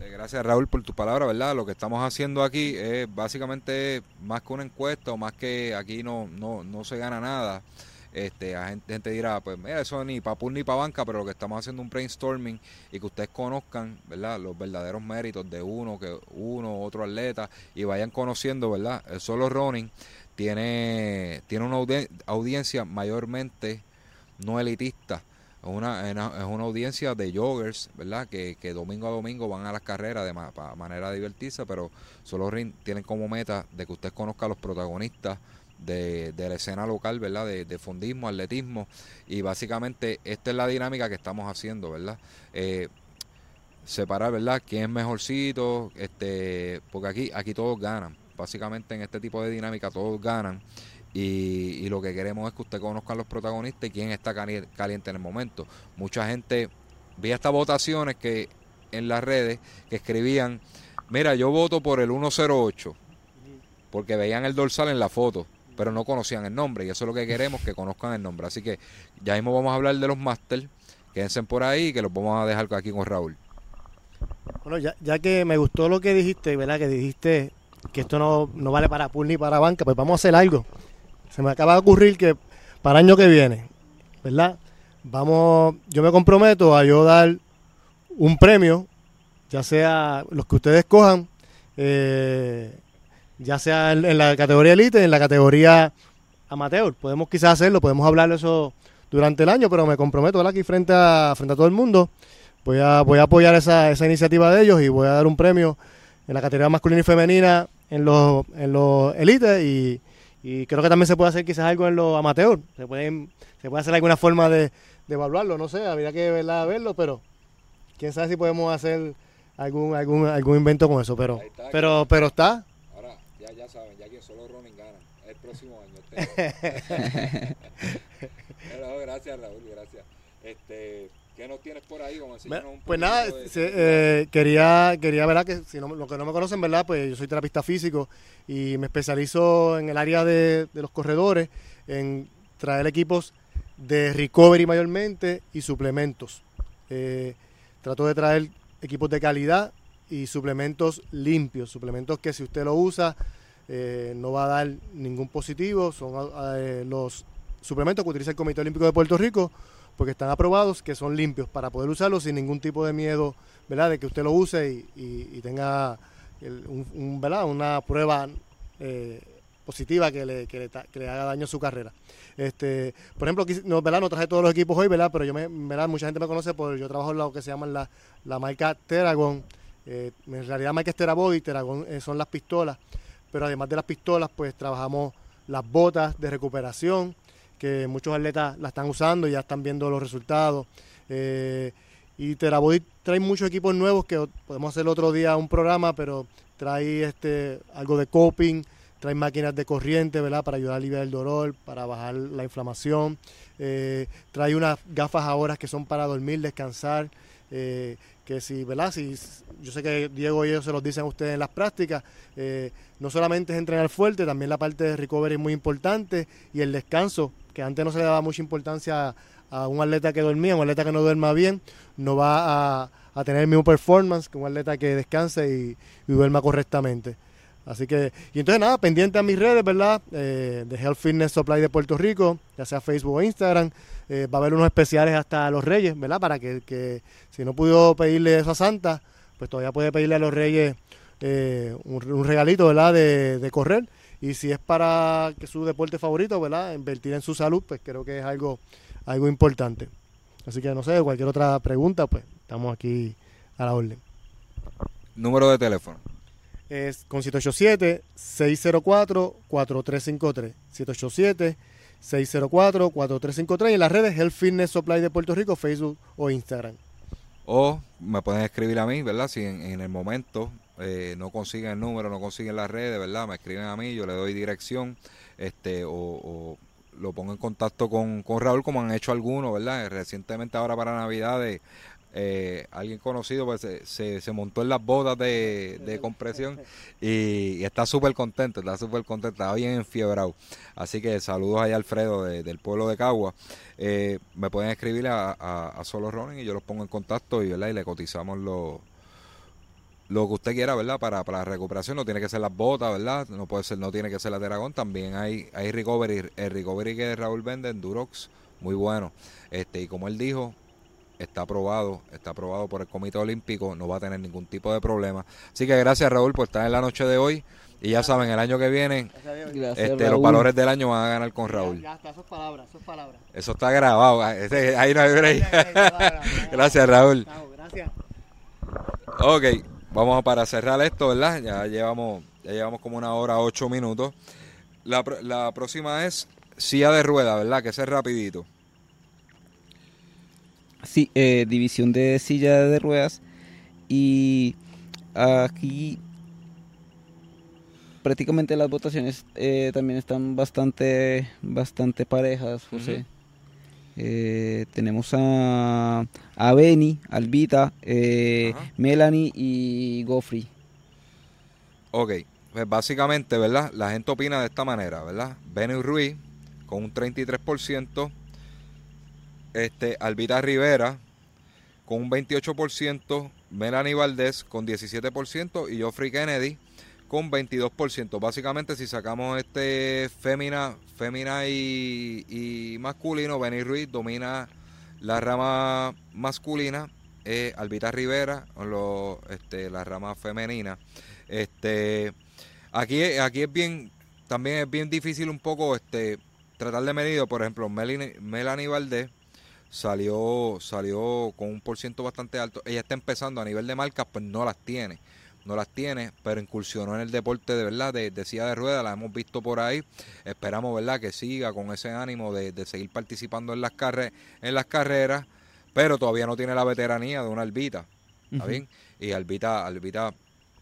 Eh, gracias Raúl por tu palabra, ¿verdad? Lo que estamos haciendo aquí es básicamente más que una encuesta o más que aquí no, no, no se gana nada. Este, a gente, gente, dirá, pues mira, eso ni para pool ni para banca, pero lo que estamos haciendo un brainstorming y que ustedes conozcan, ¿verdad? Los verdaderos méritos de uno, que uno, otro atleta y vayan conociendo, ¿verdad? El solo running tiene, tiene una audiencia mayormente no elitista. Es una, es una audiencia de joggers, ¿verdad? Que, que domingo a domingo van a las carreras de manera divertida, pero solo tienen como meta de que usted conozca a los protagonistas de, la escena local, ¿verdad? De, de, fondismo, atletismo. Y básicamente esta es la dinámica que estamos haciendo, ¿verdad? Eh, separar, ¿verdad? ¿Quién es mejorcito? Este, porque aquí, aquí todos ganan. Básicamente en este tipo de dinámica todos ganan. Y, lo que queremos es que usted conozca a los protagonistas y quién está caliente en el momento. Mucha gente, vi estas votaciones que en las redes que escribían, mira, yo voto por el 108, porque veían el dorsal en la foto pero no conocían el nombre y eso es lo que queremos, que conozcan el nombre. Así que ya mismo vamos a hablar de los máster, quédense por ahí que los vamos a dejar aquí con Raúl. Bueno, ya, ya que me gustó lo que dijiste, ¿verdad? Que dijiste que esto no, no vale para pool ni para banca, pues vamos a hacer algo. Se me acaba de ocurrir que para el año que viene, ¿verdad? Vamos, yo me comprometo a yo dar un premio, ya sea los que ustedes cojan, eh, ya sea en, la categoría elite, en la categoría amateur. Podemos quizás hacerlo, podemos hablar de eso durante el año, pero me comprometo aquí frente a, frente a todo el mundo. Voy a, voy a apoyar esa, esa iniciativa de ellos y voy a dar un premio en la categoría masculina y femenina en los, en los elites y, creo que también se puede hacer quizás algo en los amateur. Se, pueden, se puede hacer alguna forma de, evaluarlo, no sé, habría que verlo, pero quién sabe si podemos hacer algún algún algún invento con eso, pero pero pero está ya saben, ya que solo Ronin gana el próximo año. Este gracias, Raúl, gracias. Este, ¿Qué nos tienes por ahí? pues nada, eh, quería, quería, ¿verdad? Que si no, lo que no me conocen, ¿verdad? Pues yo soy terapista físico y me especializo en el área de, los corredores, en traer equipos de recovery mayormente y suplementos. Eh, trato de traer equipos de calidad y suplementos limpios, suplementos que si usted lo usa eh, no va a dar ningún positivo, son los suplementos que utiliza el Comité Olímpico de Puerto Rico porque están aprobados, que son limpios para poder usarlos sin ningún tipo de miedo, ¿verdad? De que usted lo use y, tenga un, una prueba eh, positiva que le, haga daño a su carrera. Este, por ejemplo, no, ¿verdad? no traje todos los equipos hoy, ¿verdad? pero yo me, ¿verdad? mucha gente me conoce por yo trabajo en lo que se llama la, la marca Teragon. Eh, en realidad marca es Terabody, Teragon eh, son las pistolas, pero además de las pistolas, pues trabajamos las botas de recuperación, que muchos atletas la están usando y ya están viendo los resultados. Eh, y Teraboy trae muchos equipos nuevos que podemos hacer otro día un programa, pero trae este algo de coping, trae máquinas de corriente, ¿verdad? Para ayudar a aliviar el dolor, para bajar la inflamación. Eh, trae unas gafas ahora que son para dormir, descansar. Eh, que si, ¿verdad? Si, yo sé que Diego y ellos se los dicen a ustedes en las prácticas, no solamente es entrenar fuerte, también la parte de recovery es muy importante y el descanso que antes no se le daba mucha importancia a, un atleta que dormía, un atleta que no duerma bien, no va a, tener el mismo performance que un atleta que descanse y, duerma correctamente. Así que, y entonces nada, pendiente a mis redes, ¿verdad? Eh, de Health Fitness Supply de Puerto Rico, ya sea Facebook o Instagram. Eh, va a haber unos especiales hasta los Reyes, ¿verdad? Para que, si no pudo pedirle eso a Santa, pues todavía puede pedirle a los Reyes eh, un, regalito, ¿verdad? De, de correr. Y si es para que su deporte favorito, ¿verdad? Invertir en su salud, pues creo que es algo, algo importante. Así que no sé, cualquier otra pregunta, pues estamos aquí a la orden. Número de teléfono. Es con 787-604-4353. 787-604-4353 y en las redes Health Fitness Supply de Puerto Rico, Facebook o Instagram. O me pueden escribir a mí, ¿verdad? Si en el momento eh, no consiguen el número, no consiguen las redes, ¿verdad? Me escriben a mí, yo le doy dirección, este, o, lo pongo en contacto con, con, Raúl, como han hecho algunos, ¿verdad? Recientemente ahora para Navidades, eh, alguien conocido pues se, se, montó en las bodas de, compresión y, está súper contento, está súper contento, está bien enfiebrado. Así que saludos ahí a Alfredo del pueblo de Cagua. Eh, me pueden escribir a, a, Solo Running y yo los pongo en contacto y, ¿verdad? y le cotizamos lo que usted quiera, ¿verdad? Para, para la recuperación no tiene que ser las botas, ¿verdad? No puede ser, no tiene que ser la Teragón, también hay, hay recovery, el recovery que Raúl vende en Durox, muy bueno. Este, y como él dijo, está aprobado, está aprobado por el Comité Olímpico, no va a tener ningún tipo de problema. Así que gracias Raúl por estar en la noche de hoy. Y ya saben, el año que viene, este, los valores del año van a ganar con Raúl. Ya, está, eso es palabra, eso está grabado, ah, ahí no hay Gracias Raúl. Gracias. Ok. Vamos para cerrar esto, ¿verdad? Ya llevamos, ya llevamos como una hora, ocho minutos. La, la próxima es silla de rueda, ¿verdad? Que es rapidito. Sí, eh, división de silla de ruedas. Y aquí prácticamente las votaciones eh, también están bastante, bastante parejas, José. Eh, tenemos a, a Benny, Albita, eh, Melanie y Goffrey. Ok, pues básicamente, ¿verdad? La gente opina de esta manera, ¿verdad? Benny Ruiz con un 33%, este, Albita Rivera con un 28%, Melanie Valdés con 17% y Joffrey Kennedy con 22%. Básicamente, si sacamos este fémina, fémina y, masculino, Benny Ruiz domina la rama masculina, eh, Albita Rivera, lo, este, la rama femenina. Este, aquí, aquí es bien, también es bien difícil un poco este, tratar de medir, por ejemplo, Melanie, Melanie Valdés salió, salió con un por ciento bastante alto. Ella está empezando a nivel de marcas, pues no las tiene no las tiene, pero incursionó en el deporte de verdad, de, silla de ruedas, la hemos visto por ahí. Esperamos, ¿verdad?, que siga con ese ánimo de, seguir participando en las, en las carreras, pero todavía no tiene la veteranía de una Albita. ¿Está bien? Y Albita, Albita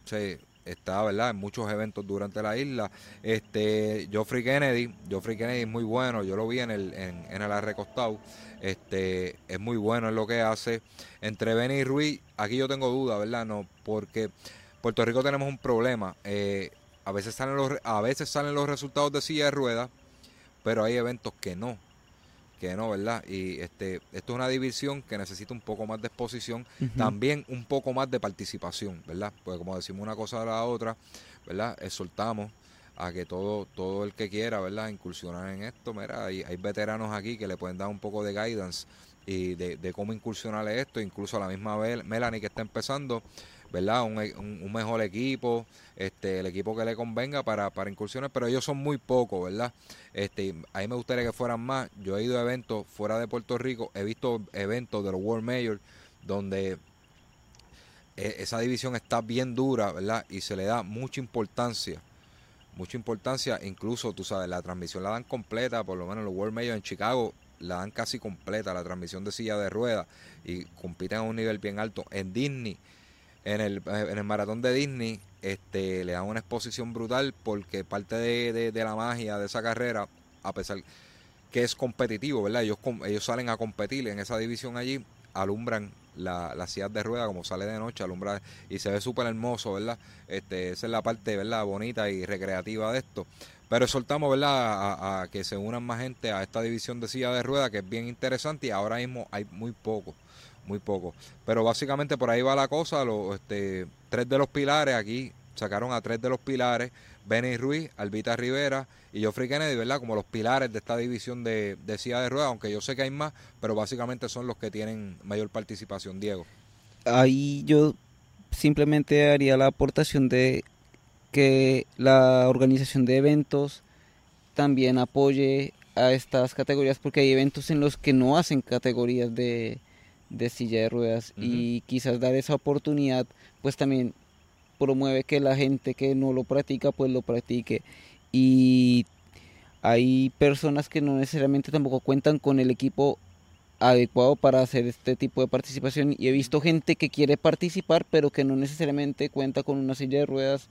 se, está, ¿verdad? En muchos eventos durante la isla. Este, Geoffrey Kennedy, Geoffrey Kennedy es muy bueno, yo lo vi en el, en, en el arrecostado, este, es muy bueno en lo que hace. Entre Benny y Ruiz, aquí yo tengo duda, ¿verdad? No, porque Puerto Rico tenemos un problema. Eh, a veces salen los, a veces salen los resultados de silla de ruedas, pero hay eventos que no que no, ¿verdad? Y este, esto es una división que necesita un poco más de exposición, también un poco más de participación, ¿verdad? Porque como decimos una cosa a la otra, ¿verdad? Exhortamos a que todo, todo el que quiera, ¿verdad? Incursionar en esto, mira, hay, hay veteranos aquí que le pueden dar un poco de guidance y de, de cómo incursionar esto, incluso a la misma Melanie que está empezando, ¿verdad? Un, un, mejor equipo, este, el equipo que le convenga para, para incursiones, pero ellos son muy pocos, ¿verdad? Este, a mí me gustaría que fueran más. Yo he ido a eventos fuera de Puerto Rico, he visto eventos de los World Major donde e, esa división está bien dura, ¿verdad? Y se le da mucha importancia. Mucha importancia, incluso, tú sabes, la transmisión la dan completa, por lo menos los World Major en Chicago la dan casi completa, la transmisión de silla de ruedas y compiten a un nivel bien alto. En Disney en el, en el maratón de Disney este, le dan una exposición brutal porque parte de, de, la magia de esa carrera, a pesar que es competitivo, ¿verdad? Ellos, ellos salen a competir en esa división allí, alumbran la, la ciudad de rueda como sale de noche, alumbra y se ve súper hermoso, ¿verdad? Este, esa es la parte, ¿verdad? Bonita y recreativa de esto. Pero soltamos, ¿verdad? A, a, que se unan más gente a esta división de silla de rueda que es bien interesante y ahora mismo hay muy poco muy poco. Pero básicamente por ahí va la cosa. Los, este, tres de los pilares aquí sacaron a tres de los pilares. Benny Ruiz, Albita Rivera y Geoffrey Kennedy, ¿verdad? Como los pilares de esta división de, de silla de ruedas, aunque yo sé que hay más, pero básicamente son los que tienen mayor participación, Diego. Ahí yo simplemente haría la aportación de que la organización de eventos también apoye a estas categorías, porque hay eventos en los que no hacen categorías de, de silla de ruedas y quizás dar esa oportunidad pues también promueve que la gente que no lo practica pues lo practique. Y hay personas que no necesariamente tampoco cuentan con el equipo adecuado para hacer este tipo de participación. Y he visto gente que quiere participar pero que no necesariamente cuenta con una silla de ruedas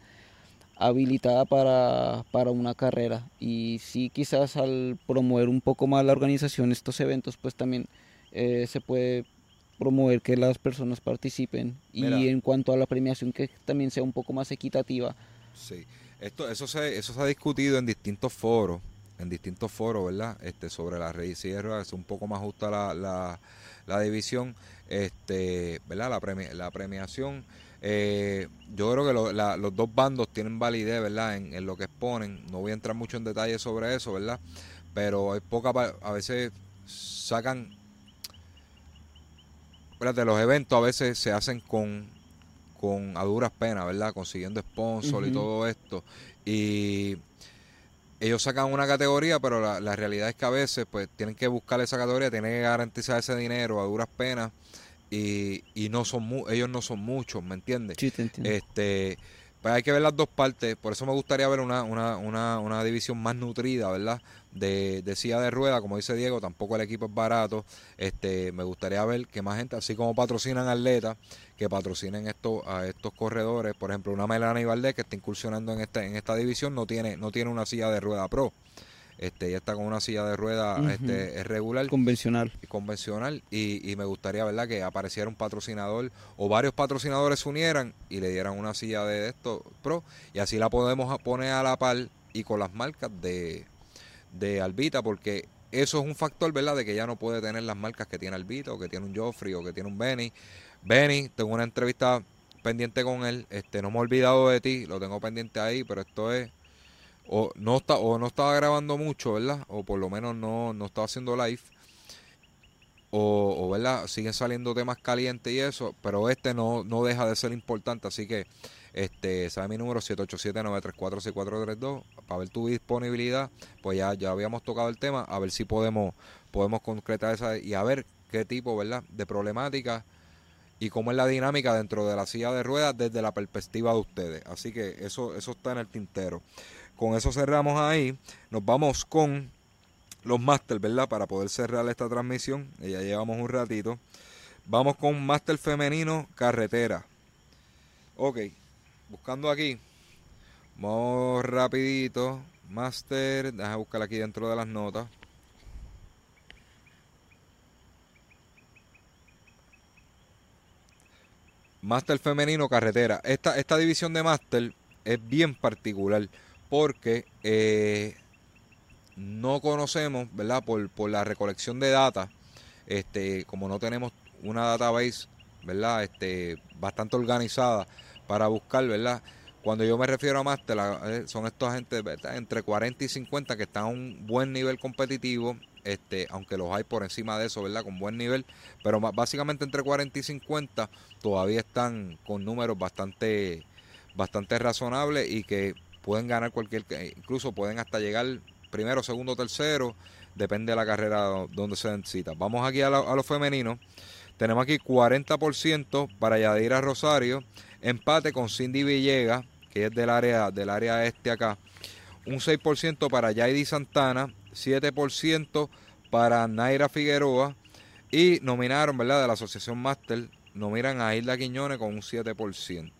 habilitada para, para una carrera. Y sí quizás al promover un poco más la organización estos eventos pues también eh, se puede promover que las personas participen y en cuanto a la premiación que también sea un poco más equitativa. Sí, esto, eso, se, eso se ha discutido en distintos foros, en distintos foros, ¿verdad? Este, sobre la red Sierra, es un poco más justa la, la, división, este, ¿verdad? La, la premiación. Eh, yo creo que los dos bandos tienen validez, ¿verdad? En, en, lo que exponen. No voy a entrar mucho en detalle sobre eso, ¿verdad? Pero hay poca, a veces sacan de los eventos a veces se hacen con, con a duras penas, ¿verdad? Consiguiendo sponsor y todo esto. Y ellos sacan una categoría, pero la, realidad es que a veces pues tienen que buscar esa categoría, tienen que garantizar ese dinero a duras penas y, y no son ellos no son muchos, ¿me entiendes? Sí, te entiendo. Este, pues hay que ver las dos partes, por eso me gustaría ver una, una, una, una división más nutrida, ¿verdad? De, de silla de rueda, como dice Diego, tampoco el equipo es barato. Este, me gustaría ver que más gente, así como patrocinan atletas, que patrocinen esto, a estos corredores. Por ejemplo, una Melanie Valdés que está incursionando en esta, en esta división no tiene, no tiene una silla de rueda pro. Este, ella está con una silla de ruedas este, regular. Convencional. Convencional. Y, y, me gustaría, ¿verdad?, que apareciera un patrocinador o varios patrocinadores se unieran y le dieran una silla de esto pro. Y así la podemos poner a la par y con las marcas de, de Albita, porque eso es un factor, ¿verdad?, de que ya no puede tener las marcas que tiene Albita o que tiene un Joffrey o que tiene un Benny. Benny, tengo una entrevista pendiente con él. Este, no me he olvidado de ti, lo tengo pendiente ahí, pero esto es o no está o no estaba grabando mucho, ¿verdad? O por lo menos no, no estaba haciendo live. O, o, ¿verdad? Siguen saliendo temas calientes y eso, pero este no, no deja de ser importante, así que este, sabe mi número 787-934-6432 para ver tu disponibilidad, pues ya, ya habíamos tocado el tema, a ver si podemos, podemos concretar esa y a ver qué tipo, ¿verdad? De problemática y cómo es la dinámica dentro de la silla de ruedas desde la perspectiva de ustedes. Así que eso, eso está en el tintero con eso cerramos ahí. Nos vamos con los máster, ¿verdad? Para poder cerrar esta transmisión. Ya llevamos un ratito. Vamos con máster femenino carretera. Ok. Buscando aquí. Vamos rapidito. Master, déjame buscar aquí dentro de las notas. Master femenino carretera. Esta, esta división de Master es bien particular porque eh, no conocemos, ¿verdad? Por, por, la recolección de data, este, como no tenemos una database, ¿verdad? Este, bastante organizada para buscar, ¿verdad? Cuando yo me refiero a máster, eh, son estos agentes entre 40 y 50 que están a un buen nivel competitivo, este, aunque los hay por encima de eso, ¿verdad? Con buen nivel, pero básicamente entre 40 y 50 todavía están con números bastante, bastante razonables y que pueden ganar cualquier, incluso pueden hasta llegar primero, segundo, tercero, depende de la carrera donde se necesita. Vamos aquí a, a los femeninos. Tenemos aquí 40% para Yadira Rosario, empate con Cindy Villegas, que es del área, del área este acá. Un 6% para Yaidi Santana, 7% para Naira Figueroa y nominaron, ¿verdad? De la Asociación Master, nominan a Hilda Quiñones con un 7%.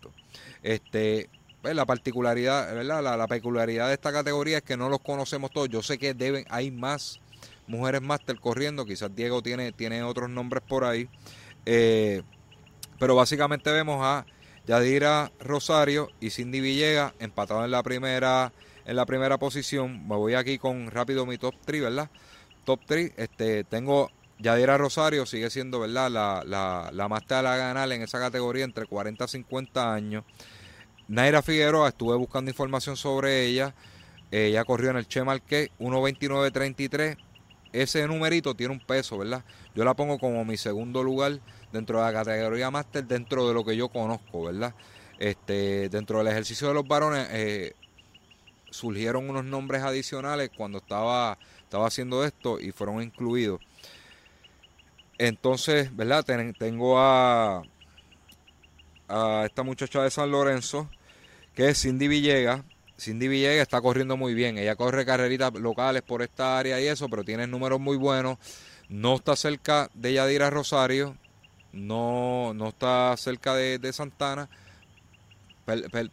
Este, pues, la particularidad, ¿verdad? La, peculiaridad de esta categoría es que no los conocemos todos. Yo sé que deben, hay más mujeres máster corriendo, quizás Diego tiene, tiene otros nombres por ahí. Eh, pero básicamente vemos a Yadira Rosario y Cindy Villegas empatados en la primera en la primera posición. Me voy aquí con rápido mi top 3, ¿verdad? Top 3, este, tengo Yadira Rosario, sigue siendo, ¿verdad? La, la, la máster a la ganar en esa categoría entre 40 y 50 años. Naira Figueroa, estuve buscando información sobre ella. Ella corrió en el Che Marqués 1.29.33. Ese numerito tiene un peso, ¿verdad? Yo la pongo como mi segundo lugar dentro de la categoría máster, dentro de lo que yo conozco, ¿verdad? Este, dentro del ejercicio de los varones eh, surgieron unos nombres adicionales cuando estaba, estaba haciendo esto y fueron incluidos. Entonces, ¿verdad? tengo a, esta muchacha de San Lorenzo, que es Cindy Villegas. Cindy Villegas está corriendo muy bien. Ella corre carreritas locales por esta área y eso, pero tiene números muy buenos. No está cerca de Yadira Rosario. No, no está cerca de, Santana.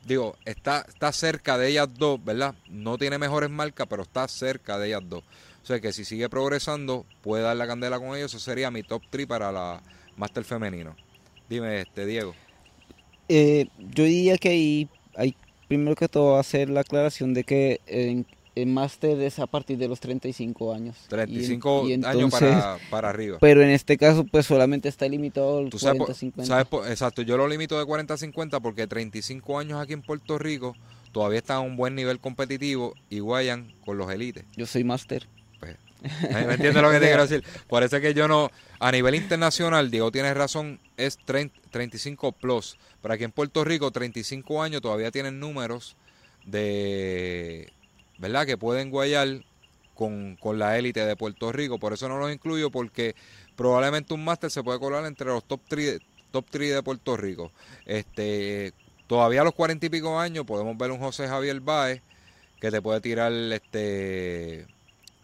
digo, está, está cerca de ellas dos, ¿verdad? No tiene mejores marcas, pero está cerca de ellas dos. O sea que si sigue progresando, puede dar la candela con ellos. Eso sería mi top 3 para la Master femenino. Dime, este Diego. Eh, yo diría que ahí hay primero que todo hacer la aclaración de que en, máster es a partir de los 35 años. 35 años para, para, arriba. Pero en este caso pues solamente está limitado al 40-50. Exacto, yo lo limito de 40-50 porque 35 años aquí en Puerto Rico todavía está a un buen nivel competitivo y guayan con los élites. Yo soy máster. ¿Me entiendes lo que te quiero decir? Es que yo no, a nivel internacional, Diego tienes razón, es 35 plus. Pero aquí en Puerto Rico, 35 años todavía tienen números de, ¿verdad? Que pueden guayar con, la élite de Puerto Rico. Por eso no los incluyo porque probablemente un máster se puede colar entre los top 3, top 3 de Puerto Rico. Este, todavía a los 40 y pico años podemos ver un José Javier Baez que te puede tirar este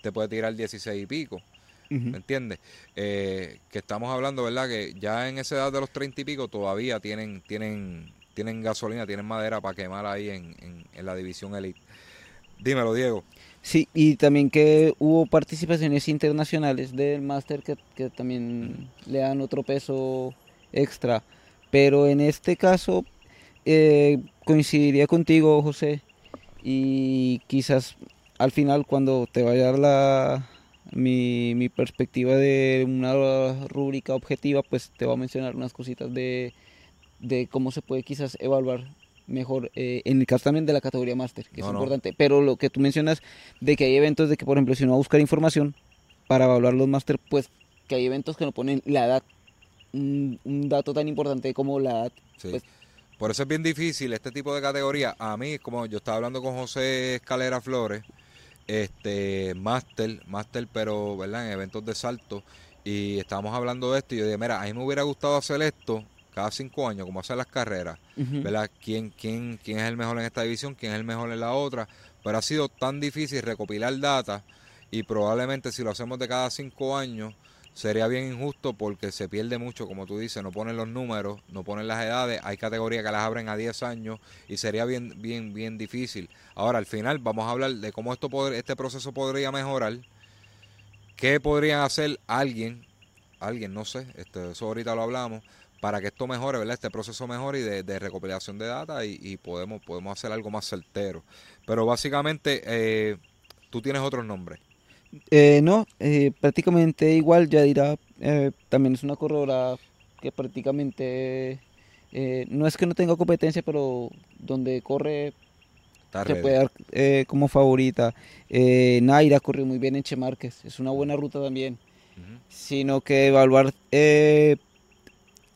te puede tirar 16 y pico. ¿Me entiendes? Eh, que estamos hablando, ¿verdad? Que ya en esa edad de los 30 y pico todavía tienen, tienen, tienen gasolina, tienen madera para quemar ahí en, en, la división elite. Dímelo, Diego. Sí, y también que hubo participaciones internacionales del máster que, también le dan otro peso extra. Pero en este caso eh, coincidiría contigo, José, y quizás al final cuando te vaya a dar la, mi, mi perspectiva de una rúbrica objetiva, pues te voy a mencionar unas cositas de, de cómo se puede quizás evaluar mejor, eh, en el caso también de la categoría máster, que es importante, pero lo que tú mencionas de que hay eventos de que, por ejemplo, si uno va a buscar información para evaluar los máster, pues que hay eventos que no ponen la edad, un, dato tan importante como la edad. Pues, por eso es bien difícil este tipo de categoría. A mí, como yo estaba hablando con José Escalera Flores, este máster, máster pero ¿verdad? en eventos de salto y estábamos hablando de esto y yo dije, mira, a mí me hubiera gustado hacer esto cada cinco años, como hacer las carreras, ¿verdad? ¿Quién, quién, ¿Quién es el mejor en esta división? ¿Quién es el mejor en la otra? Pero ha sido tan difícil recopilar data y probablemente si lo hacemos de cada cinco años sería bien injusto porque se pierde mucho, como tú dices, no ponen los números, no ponen las edades, hay categorías que las abren a 10 años y sería bien bien bien difícil. Ahora, al final vamos a hablar de cómo esto este proceso podría mejorar. ¿Qué podría hacer alguien, alguien, no sé, este, eso ahorita lo hablamos, para que esto mejore, ¿verdad? Este proceso mejore y de, recopilación de data y, podemos, podemos hacer algo más certero. Pero básicamente, eh, tú tienes otros nombres. Eh, no, eh, prácticamente igual, ya dirá, eh, también es una corredora que prácticamente no es que no tenga competencia, pero donde corre se puede dar como favorita. Naira corrió muy bien en Che Márquez, es una buena ruta también, sino que evaluar,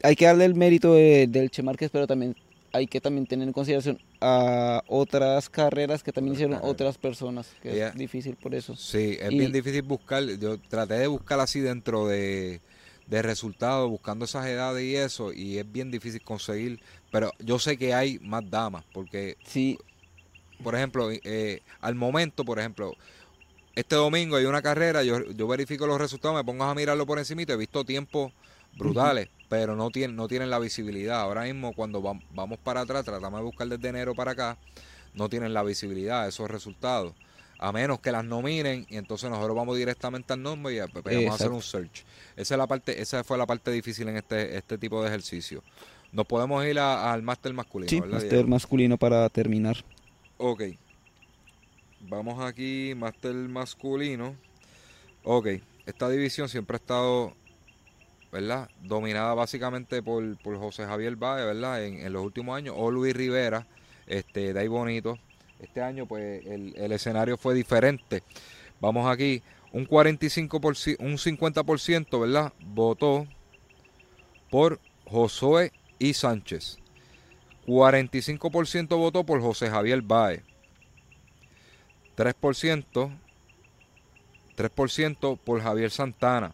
hay que darle el mérito del Che Márquez, pero también hay que también tener en consideración a otras carreras que también hicieron otras personas, que es difícil por eso. Sí, es bien difícil buscar, yo traté de buscar así dentro de, de resultados, buscando esas edades y eso, y es bien difícil conseguir, pero yo sé que hay más damas, porque, sí. por ejemplo, eh, al momento, por ejemplo, este domingo hay una carrera, yo, yo verifico los resultados, me pongo a mirarlo por encima y he visto tiempos brutales pero no tienen, no tienen la visibilidad. Ahora mismo cuando vamos para atrás, tratamos de buscar desde enero para acá, no tienen la visibilidad de esos resultados. A menos que las nominen y entonces nosotros vamos directamente al nombre y pues, vamos a hacer un search. Esa es la parte, esa fue la parte difícil en este, este tipo de ejercicio. Nos podemos ir al máster masculino, sí, máster masculino para terminar. Ok. Vamos aquí, máster masculino. Ok. Esta división siempre ha estado ¿verdad? Dominada básicamente por, por José Javier Báez, ¿verdad? En, los últimos años, o Luis Rivera, este, de ahí bonito. Este año, pues, el, el escenario fue diferente. Vamos aquí, un 45%, un 50%, ¿verdad? Votó por Josué y Sánchez. 45% votó por José Javier Báez. 3%, 3% por Javier Santana.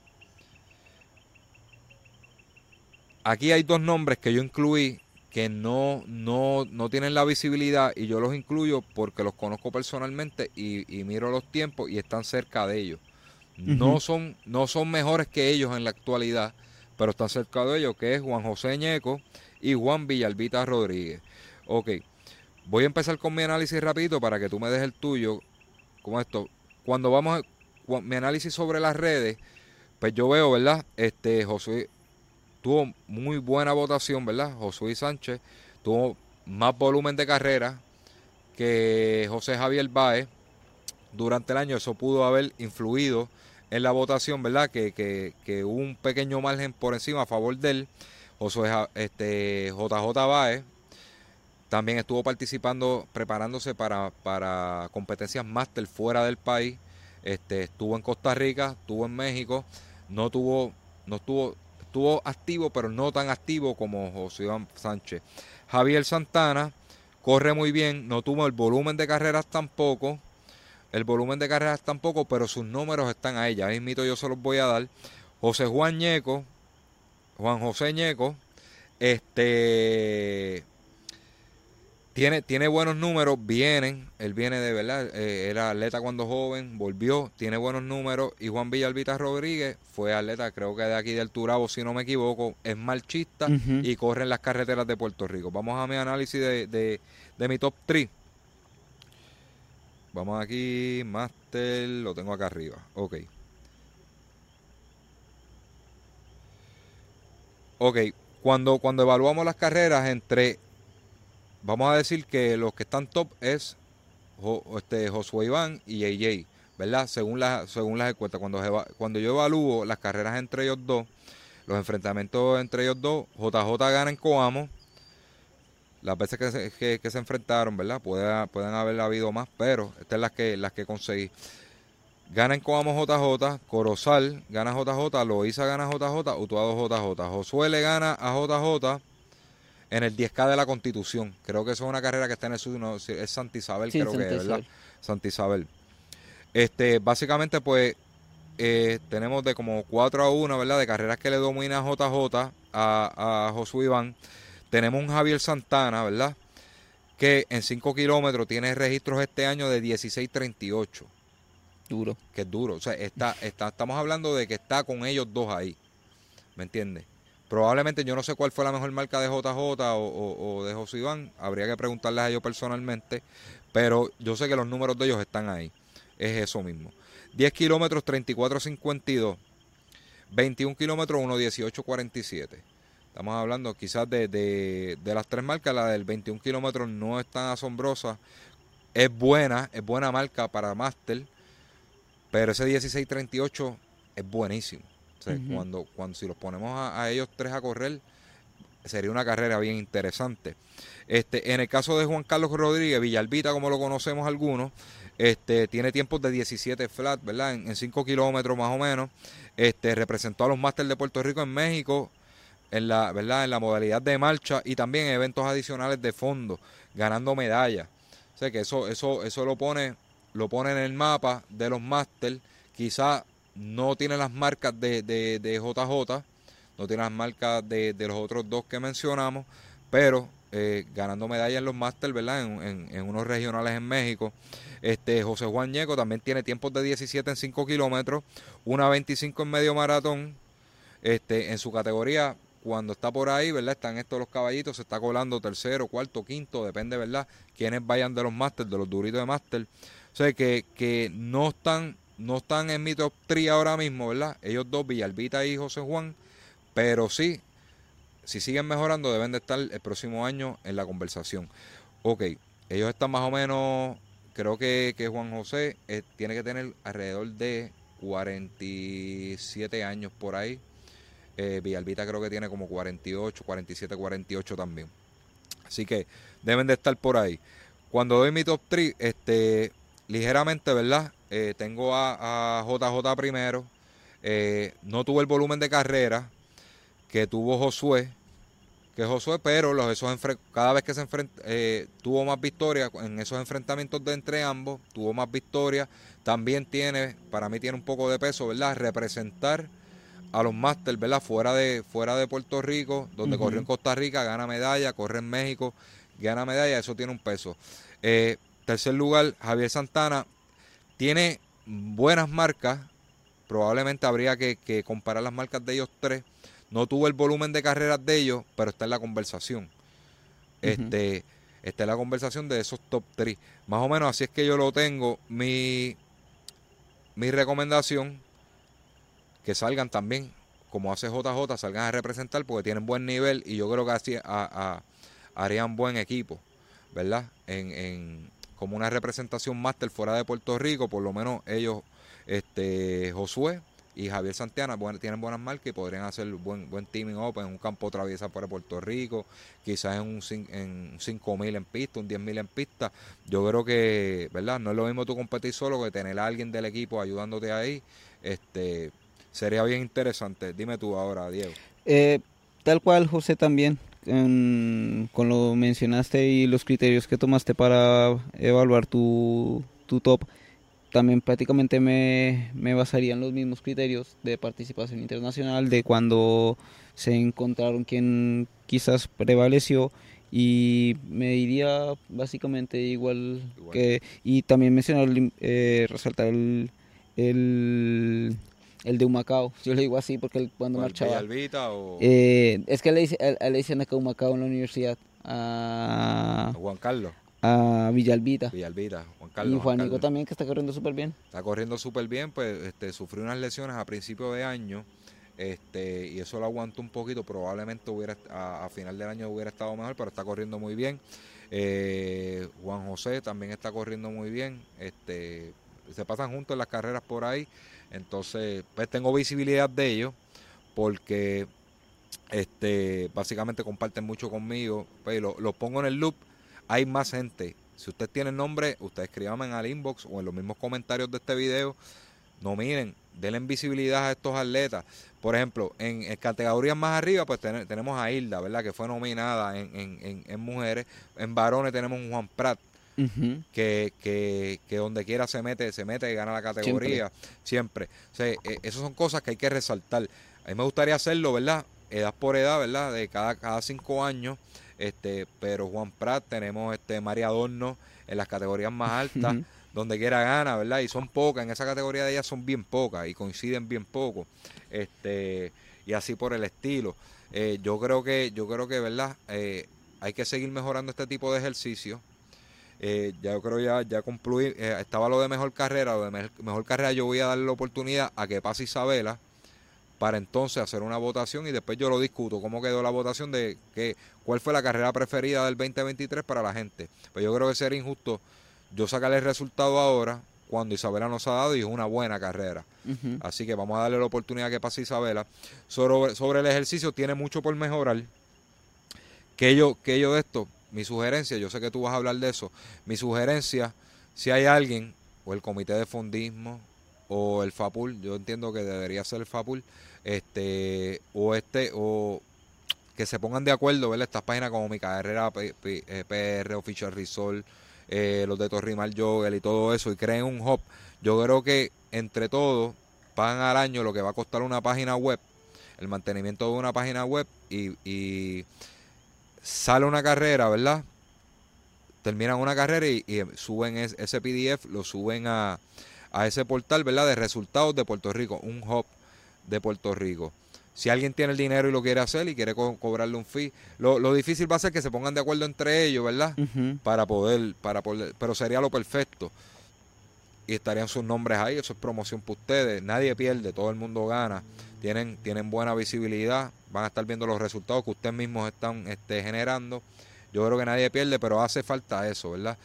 Aquí hay dos nombres que yo incluí que no, no, no tienen la visibilidad y yo los incluyo porque los conozco personalmente y, miro los tiempos y están cerca de ellos. no, son, no son mejores que ellos en la actualidad, pero están cerca de ellos, que es Juan José Ñeco y Juan Villalbita Rodríguez. Ok, voy a empezar con mi análisis rapidito para que tú me des el tuyo. Como esto, cuando vamos a mi análisis sobre las redes, pues yo veo, ¿verdad? Este José, tuvo muy buena votación, ¿verdad? Josué Sánchez tuvo más volumen de carrera que José Javier Baez durante el año. Eso pudo haber influido en la votación, ¿verdad? Que, que, hubo un pequeño margen por encima a favor de él. Josué este, JJ Baez también estuvo participando, preparándose para, para competencias máster fuera del país. Este, estuvo en Costa Rica, estuvo en México, no tuvo, no estuvo estuvo activo, pero no tan activo como José Iván Sánchez. Javier Santana corre muy bien, no tuvo el volumen de carreras tampoco. El volumen de carreras tampoco, pero sus números están ahí. Ya mismito yo se los voy a dar. José Juan Ñeco, Juan José Ñeco, este tiene, tiene buenos números, vienen, él viene de verdad, eh, era atleta cuando joven, volvió, tiene buenos números, y Juan Villalbita Rodríguez fue atleta, creo que de aquí del Turabo, si no me equivoco, es marchista y corre en las carreteras de Puerto Rico. Vamos a mi análisis de, de, mi top 3. Vamos aquí, Master, lo tengo acá arriba, ok. Ok, cuando, cuando evaluamos las carreras entre vamos a decir que los que están top es este, Josué Iván y AJ, ¿verdad? Según, la, según las encuestas. Cuando, cuando yo evalúo las carreras entre ellos dos, los enfrentamientos entre ellos dos, JJ gana en Coamo. Las veces que se, que, se enfrentaron, ¿verdad? Puede, pueden haber habido más, pero estas es las que, las que conseguí. Gana en Coamo JJ, Corozal gana JJ, Loiza gana JJ, Utuado JJ. Josué le gana a JJ en el 10K de la Constitución. Creo que eso es una carrera que está en el sur, no, es Santa Isabel, creo que es, ¿verdad? Santa Isabel. Este, básicamente, pues, eh, tenemos de como 4 a 1, ¿verdad? De carreras que le domina JJ a, a Josué Iván. Tenemos un Javier Santana, ¿verdad? Que en 5 kilómetros tiene registros este año de 16.38. Duro. Que es duro. O sea, está, está, estamos hablando de que está con ellos dos ahí. ¿Me entiendes? Probablemente yo no sé cuál fue la mejor marca de JJ o, de José Iván. Habría que preguntarles a ellos personalmente. Pero yo sé que los números de ellos están ahí. Es eso mismo. 10 kilómetros 34.52. 21 kilómetros 1.18.47. Estamos hablando quizás de, de, de, las tres marcas. La del 21 kilómetros no es tan asombrosa. Es buena, es buena marca para Master. Pero ese 16.38 es buenísimo cuando, cuando si los ponemos a, ellos tres a correr, sería una carrera bien interesante. Este, en el caso de Juan Carlos Rodríguez, Villalbita, como lo conocemos algunos, este, tiene tiempos de 17 flat, ¿verdad? En, 5 kilómetros más o menos. Este, representó a los Masters de Puerto Rico en México, en la, ¿verdad? En la modalidad de marcha y también en eventos adicionales de fondo, ganando medallas. O sea que eso, eso, eso lo pone, lo pone en el mapa de los Masters. Quizá no tiene las marcas de, de, de JJ, no tiene las marcas de, de, los otros dos que mencionamos, pero eh, ganando medallas en los Masters, ¿verdad? En, en, unos regionales en México. Este José Juan Ñeco también tiene tiempos de 17 en 5 kilómetros, una 25 en medio maratón. Este, en su categoría, cuando está por ahí, ¿verdad? Están estos los caballitos, se está colando tercero, cuarto, quinto, depende, ¿verdad? Quienes vayan de los Masters, de los duritos de Master. O sea, que, que no están no están en mi top 3 ahora mismo, ¿verdad? Ellos dos, Villalbita y José Juan, pero sí, si siguen mejorando, deben de estar el próximo año en la conversación. Ok, ellos están más o menos, creo que, que Juan José eh, tiene que tener alrededor de 47 años por ahí. Eh, Villalbita creo que tiene como 48, 47, 48 también. Así que deben de estar por ahí. Cuando doy mi top 3, este, ligeramente, ¿verdad? Eh, tengo a, JJ primero. Eh, no tuvo el volumen de carrera que tuvo Josué, que Josué, pero los, esos cada vez que se enfrenta, eh, tuvo más victorias en esos enfrentamientos de entre ambos, tuvo más victorias. También tiene, para mí tiene un poco de peso, ¿verdad? Representar a los Masters, ¿verdad? Fuera de, fuera de Puerto Rico, donde corrió en Costa Rica, gana medalla, corre en México, gana medalla, eso tiene un peso. Tercer lugar, Javier Santana, tiene buenas marcas, probablemente habría que, comparar las marcas de ellos tres. No tuvo el volumen de carreras de ellos, pero está en la conversación. Este, está en la conversación de esos top 3. Más o menos así es que yo lo tengo. Mi, mi recomendación, que salgan también, como hace JJ, salgan a representar porque tienen buen nivel y yo creo que así harían buen equipo, ¿verdad? En, en, como una representación máster fuera de Puerto Rico, por lo menos ellos, este Josué y Javier Santiana tienen buenas marcas y podrían hacer buen buen teaming open en un campo traviesa para Puerto Rico, quizás en un en 5000 en pista, un 10000 en pista. Yo creo que, ¿verdad? No es lo mismo tú competir solo que tener a alguien del equipo ayudándote ahí. Este sería bien interesante. Dime tú ahora, Diego. Eh, tal cual, José también con lo mencionaste y los criterios que tomaste para evaluar tu, tu top, también prácticamente me, me basaría en los mismos criterios de participación internacional, de cuando se encontraron quien quizás prevaleció y me diría básicamente igual, que y también mencionar eh, resaltar el, el el de Humacao, yo le digo así porque él cuando marchaba. o... Eh, es que le, dice, le dicen acá Humacao en la universidad. A, Juan Carlos. A Villalbita. Villalbita, Juan Carlos. Y Juanico también, que está corriendo súper bien. Está corriendo súper bien, pues este, sufrió unas lesiones a principio de año. Este, y eso lo aguantó un poquito. Probablemente hubiera a, final del año hubiera estado mejor, pero está corriendo muy bien. Eh, Juan José también está corriendo muy bien. Este, se pasan juntos las carreras por ahí. Entonces, pues tengo visibilidad de ellos porque este básicamente comparten mucho conmigo. Pues los lo pongo en el loop. Hay más gente. Si usted tiene el nombre, usted escríbame el inbox o en los mismos comentarios de este video. No miren, denle visibilidad a estos atletas. Por ejemplo, en, categorías más arriba, pues tenemos a Hilda, ¿verdad? Que fue nominada en, en, en, mujeres. En varones tenemos un Juan Prat, que, que, que, donde quiera se mete, se mete y gana la categoría. Siempre. O sea, e, esas son cosas que hay que resaltar. A mí me gustaría hacerlo, ¿verdad? Edad por edad, ¿verdad? De cada, cada cinco años. Este, pero Juan Prat, tenemos este María Adorno en las categorías más altas. donde quiera gana, ¿verdad? Y son pocas, en esa categoría de ellas son bien pocas y coinciden bien poco. Este, y así por el estilo. Eh, yo creo que, yo creo que, ¿verdad? Eh, hay que seguir mejorando este tipo de ejercicio. Eh, ya yo creo ya, ya concluí, estaba lo de mejor carrera, lo de mejor, carrera yo voy a darle la oportunidad a que pase Isabela para entonces hacer una votación y después yo lo discuto, cómo quedó la votación de que, cuál fue la carrera preferida del 2023 para la gente. Pues yo creo que sería injusto yo sacarle el resultado ahora cuando Isabela nos ha dado y es una buena carrera. Así que vamos a darle la oportunidad que pase Isabela. Sobre, sobre el ejercicio tiene mucho por mejorar. Que yo, que yo de esto, mi sugerencia, yo sé que tú vas a hablar de eso, mi sugerencia, si hay alguien, o el comité de fondismo, o el FAPUL, yo entiendo que debería ser el FAPUL, este, o este, o que se pongan de acuerdo, ver estas páginas como Mi Carrera, PR, Official Resort, eh, los de Torrimal Jogger y todo eso, y creen un hub. Yo creo que entre todos pagan al año lo que va a costar una página web, el mantenimiento de una página web, y, sale una carrera, ¿verdad? Terminan una carrera y, suben ese PDF, lo suben a, a ese portal, ¿verdad? De resultados de Puerto Rico, un hub de Puerto Rico. Si alguien tiene el dinero y lo quiere hacer y quiere cobrarle un fee, lo, difícil va a ser que se pongan de acuerdo entre ellos, ¿verdad? Para poder, para poder, pero sería lo perfecto. Y estarían sus nombres ahí, eso es promoción para ustedes. Nadie pierde, todo el mundo gana. Tienen, tienen buena visibilidad, van a estar viendo los resultados que ustedes mismos están este, generando. Yo creo que nadie pierde, pero hace falta eso, ¿verdad?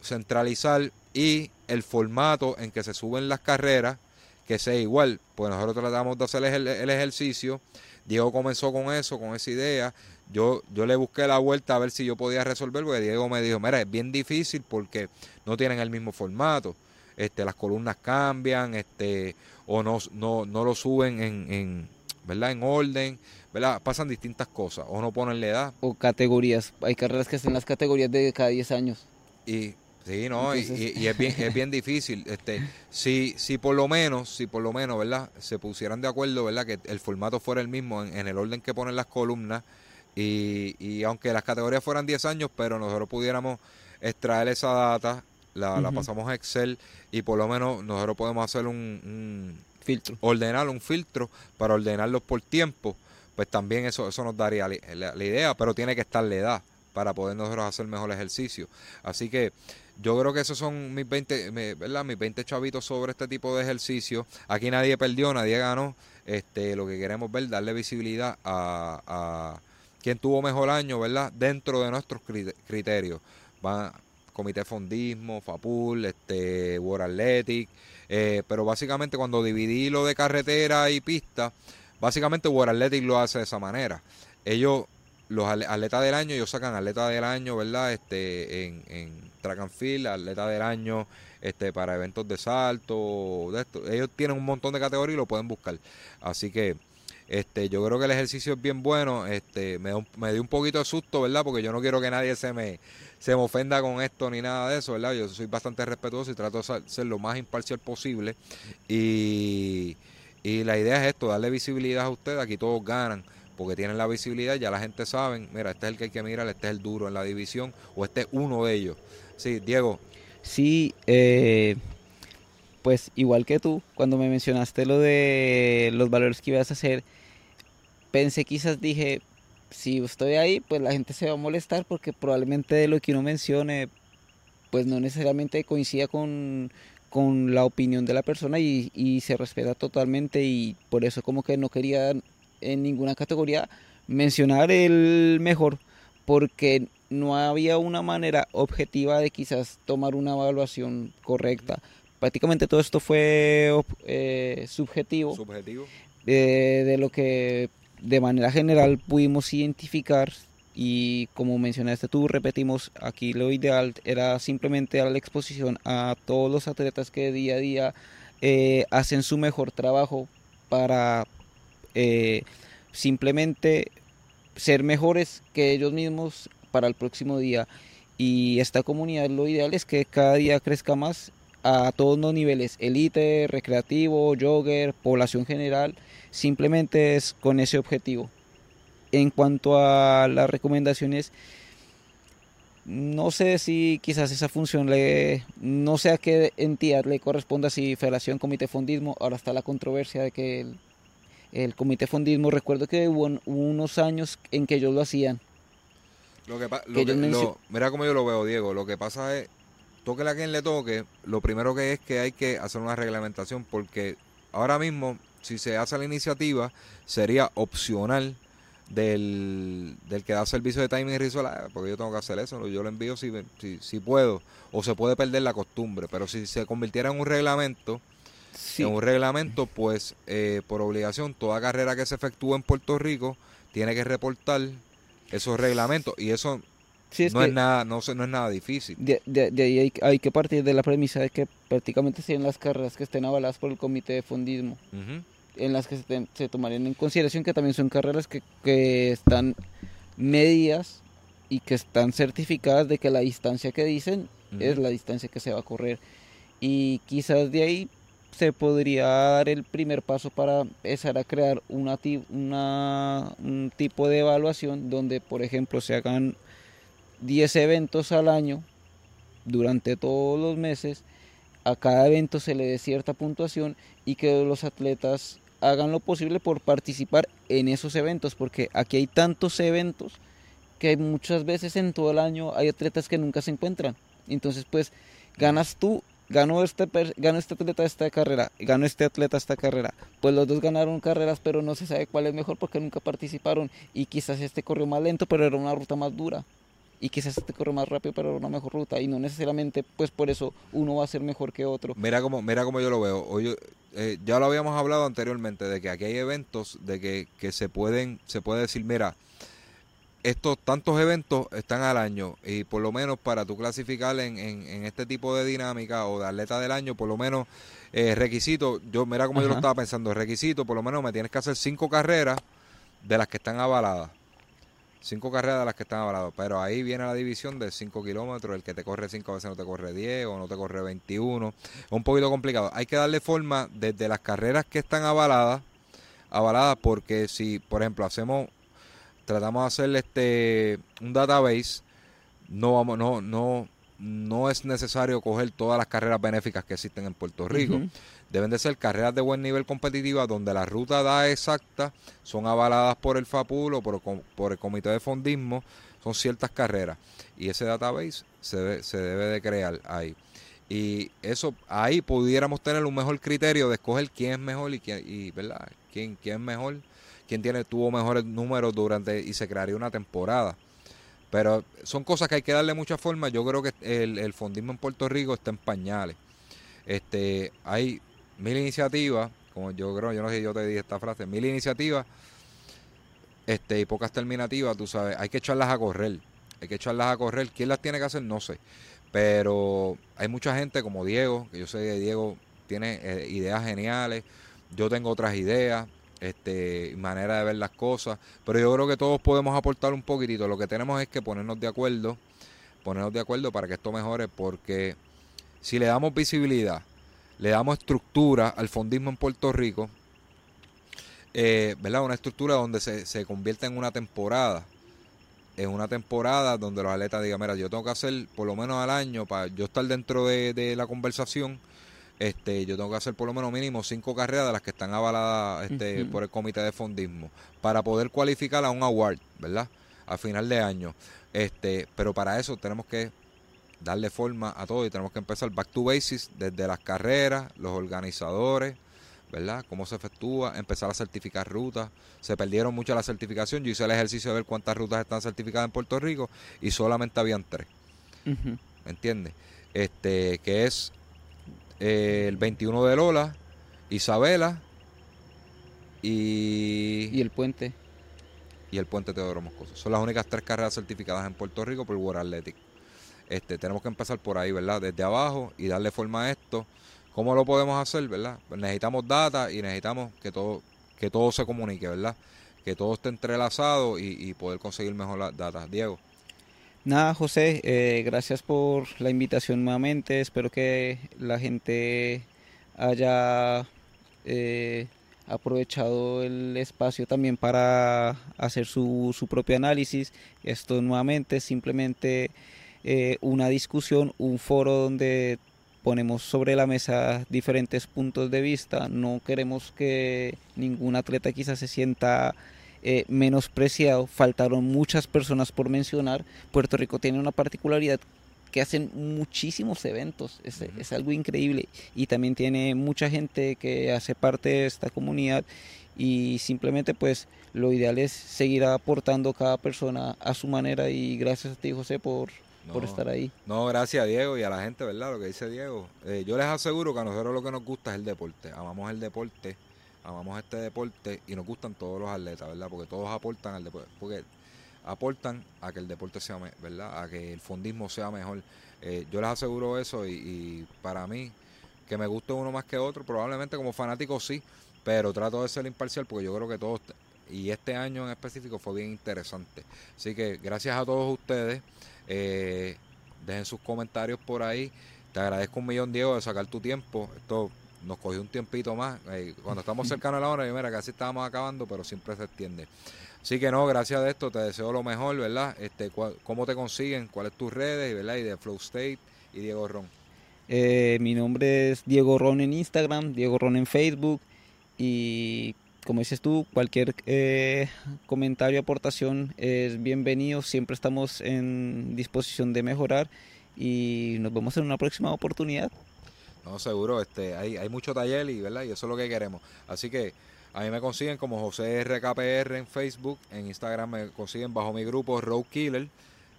Centralizar y el formato en que se suben las carreras que sea igual. Pues nosotros tratamos de hacer el, ejercicio. Diego comenzó con eso, con esa idea. Yo, yo le busqué la vuelta a ver si yo podía resolver, porque Diego me dijo, mira, es bien difícil porque no tienen el mismo formato. Este, las columnas cambian, este, o no, no, no lo suben en, en, ¿verdad? en orden, ¿verdad? Pasan distintas cosas, o no ponen la edad. O categorías, hay carreras que hacen las categorías de cada 10 años. Y Sí, no, y, es bien, es bien difícil. Este, si, si por lo menos, si por lo menos, ¿verdad? Se pusieran de acuerdo, ¿verdad? Que el formato fuera el mismo en, el orden que ponen las columnas y, y aunque las categorías fueran 10 años, pero nosotros pudiéramos extraer esa data, la, la pasamos a Excel y por lo menos nosotros podemos hacer un, filtro, ordenar un filtro para ordenarlos por tiempo, pues también eso, eso nos daría la, la idea, pero tiene que estar la edad para poder nosotros hacer mejor ejercicio. Así que yo creo que esos son mis 20, ¿verdad? Mis 20 chavitos sobre este tipo de ejercicio. Aquí nadie perdió, nadie ganó. Este, lo que queremos ver, darle visibilidad a, a quien tuvo mejor año, ¿verdad? Dentro de nuestros criterios. Va Comité Fondismo, FAPUL, este, World Athletic. Eh, pero básicamente cuando dividí lo de carretera y pista, básicamente World Athletic lo hace de esa manera. Ellos los atletas del año, ellos sacan atletas del año, ¿verdad? Este, en, en track and field, atleta del año, este, para eventos de salto, de esto. Ellos tienen un montón de categorías y lo pueden buscar. Así que, este, yo creo que el ejercicio es bien bueno. Este, me, me dio un poquito de susto, ¿verdad? Porque yo no quiero que nadie se me, se me ofenda con esto ni nada de eso, ¿verdad? Yo soy bastante respetuoso y trato de ser lo más imparcial posible. Y, y la idea es esto, darle visibilidad a ustedes. Aquí todos ganan porque tienen la visibilidad, ya la gente sabe, mira, este es el que hay que mirar, este es el duro en la división, o este es uno de ellos. Sí, Diego. Sí, eh, pues igual que tú, cuando me mencionaste lo de los valores que ibas a hacer, pensé quizás dije, si estoy ahí, pues la gente se va a molestar porque probablemente lo que uno mencione, pues no necesariamente coincida con, con la opinión de la persona y, y se respeta totalmente y por eso como que no quería en ninguna categoría mencionar el mejor, porque no había una manera objetiva de quizás tomar una evaluación correcta. Prácticamente todo esto fue eh, subjetivo, subjetivo. de lo que de manera general pudimos identificar y como mencionaste tú, repetimos, aquí lo ideal era simplemente dar la exposición a todos los atletas que día a día eh, hacen su mejor trabajo para eh, simplemente ser mejores que ellos mismos para el próximo día. Y esta comunidad lo ideal es que cada día crezca más a todos los niveles, elite, recreativo, jogger, población general, simplemente es con ese objetivo. En cuanto a las recomendaciones, no sé si quizás esa función le, no sé a qué entidad le corresponda, si Federación, Comité Fondismo, ahora está la controversia de que el, el Comité Fondismo, recuerdo que hubo, unos años en que ellos lo hacían. Lo que, lo mira como yo lo veo, Diego, lo que pasa es, toque a quien le toque, lo primero que es que hay que hacer una reglamentación porque ahora mismo, si se hace la iniciativa, sería opcional del, del que da servicio de timing y porque yo tengo que hacer eso, yo lo envío si, si, puedo, o se puede perder la costumbre, pero si se convirtiera en un reglamento, en un reglamento, pues eh, por obligación, toda carrera que se efectúe en Puerto Rico tiene que reportar esos reglamentos, y eso no, es nada, no, no es nada difícil. De, ahí hay, hay, que partir de la premisa de que prácticamente sean las carreras que estén avaladas por el comité de fondismo en las que se, tomarían en consideración que también son carreras que, que están medidas y que están certificadas de que la distancia que dicen es la distancia que se va a correr. Y quizás de ahí se podría dar el primer paso para empezar a crear una, una, un tipo de evaluación donde, por ejemplo, se hagan 10 eventos al año durante todos los meses. A cada evento se le dé cierta puntuación y que los atletas hagan lo posible por participar en esos eventos, porque aquí hay tantos eventos que muchas veces en todo el año hay atletas que nunca se encuentran. Entonces, pues, ganas tú, ganó este, ganó este atleta esta carrera, ganó este atleta esta carrera. Pues los dos ganaron carreras, pero no se sabe cuál es mejor porque nunca participaron. Y quizás este corrió más lento, pero era una ruta más dura y quizás este corre más rápido pero una mejor ruta y no necesariamente pues por eso uno va a ser mejor que otro. Mira como mira como yo lo veo. Hoy, eh, ya lo habíamos hablado anteriormente de que aquí hay eventos de que, que se pueden se puede decir mira estos tantos eventos están al año y por lo menos para tú clasificar en, en, este tipo de dinámica o de atleta del año, por lo menos eh, requisito, yo mira como yo lo estaba pensando, requisito, por lo menos me tienes que hacer cinco carreras de las que están avaladas. Cinco carreras de las que están avaladas. Pero ahí viene la división de 5 kilómetros. El que te corre 5 veces no te corre 10 o no te corre 21. Es un poquito complicado. Hay que darle forma desde las carreras que están avaladas. Avaladas porque si, por ejemplo, hacemos, tratamos de hacer este un database, no vamos, no, no, no es necesario coger todas las carreras benéficas que existen en Puerto Rico. Deben de ser carreras de buen nivel competitiva donde la ruta da exacta, son avaladas por el FAPUL o por, el Comité de Fondismo, son ciertas carreras. Y ese database se se debe de crear ahí. Y eso, ahí pudiéramos tener un mejor criterio de escoger quién es mejor y quién, y, ¿verdad? quién, quién es mejor, quién tiene, tuvo mejores números durante, y se crearía una temporada. Pero son cosas que hay que darle mucha forma. Yo creo que el, el fondismo en Puerto Rico está en pañales. Este, hay mil iniciativas, como yo creo, yo no sé si yo te dije esta frase, mil iniciativas este, y pocas terminativas, tú sabes, hay que echarlas a correr. Hay que echarlas a correr. ¿Quién las tiene que hacer? No sé. Pero hay mucha gente como Diego, que yo sé que Diego tiene eh, ideas geniales. Yo tengo otras ideas este, manera de ver las cosas. Pero yo creo que todos podemos aportar un poquitito. Lo que tenemos es que ponernos de acuerdo, ponernos de acuerdo para que esto mejore, porque si le damos visibilidad, le damos estructura al fondismo en Puerto Rico, eh, ¿verdad? Una estructura donde se, se convierta en una temporada. En una temporada donde los atletas digan, mira, yo tengo que hacer por lo menos al año para yo estar dentro de, de la conversación este, yo tengo que hacer por lo menos mínimo cinco carreras de las que están avaladas este, por el comité de fondismo para poder cualificar a un award, ¿verdad? A final de año. Este, pero para eso tenemos que darle forma a todo y tenemos que empezar back to basics desde las carreras, los organizadores, ¿verdad? Cómo se efectúa, empezar a certificar rutas. Se perdieron mucho la certificación. Yo hice el ejercicio de ver cuántas rutas están certificadas en Puerto Rico y solamente habían tres. ¿Me entiendes? Este, que es eh, el 21 de Lola, Isabela y... Y el puente. Y el puente Teodoro Moscoso. Son las únicas tres carreras certificadas en Puerto Rico por World Athletic. Este, tenemos que empezar por ahí, ¿verdad? Desde abajo y darle forma a esto. ¿Cómo lo podemos hacer, verdad? Necesitamos data y necesitamos que todo, que todo se comunique, ¿verdad? Que todo esté entrelazado y, poder conseguir mejor data. Diego. Nada, José, eh, gracias por la invitación nuevamente. Espero que la gente haya eh, aprovechado el espacio también para hacer su, su propio análisis. Esto nuevamente simplemente eh, una discusión, un foro donde ponemos sobre la mesa diferentes puntos de vista, no queremos que ningún atleta quizás se sienta eh, menospreciado, faltaron muchas personas por mencionar, Puerto Rico tiene una particularidad que hacen muchísimos eventos, es, es, algo increíble. Y también tiene mucha gente que hace parte de esta comunidad. Y simplemente pues lo ideal es seguir aportando cada persona a su manera. Y gracias a ti José por, por estar ahí. No, gracias a Diego y a la gente, ¿verdad? Lo que dice Diego. Eh, yo les aseguro que a nosotros lo que nos gusta es el deporte. Amamos el deporte, amamos este deporte y nos gustan todos los atletas, ¿verdad? Porque todos aportan al deporte. Porque aportan a que el deporte sea, ¿verdad? A que el fondismo sea mejor. Eh, yo les aseguro eso y, para mí, que me guste uno más que otro, probablemente como fanático sí, pero trato de ser imparcial porque yo creo que todos, y este año en específico fue bien interesante. Así que gracias a todos ustedes. Eh, dejen sus comentarios por ahí. Te agradezco un millón, Diego, de sacar tu tiempo. Esto nos cogió un tiempito más. Eh, cuando estamos cercanos a la hora, mira, casi estábamos acabando, pero siempre se extiende. Así que no, gracias a esto te deseo lo mejor, ¿verdad? Este, ¿Cómo te consiguen? ¿Cuáles tus redes? ¿verdad? Y de Flow State y Diego Ron. Eh, mi nombre es Diego Ron en Instagram, Diego Ron en Facebook y como dices tú, cualquier eh, comentario, aportación es bienvenido. Siempre estamos en disposición de mejorar y nos vemos en una próxima oportunidad. No, seguro, este, hay, hay mucho taller y, ¿verdad? y eso es lo que queremos. Así que a mí me consiguen como José RKPR en Facebook, en Instagram me consiguen bajo mi grupo Road Killer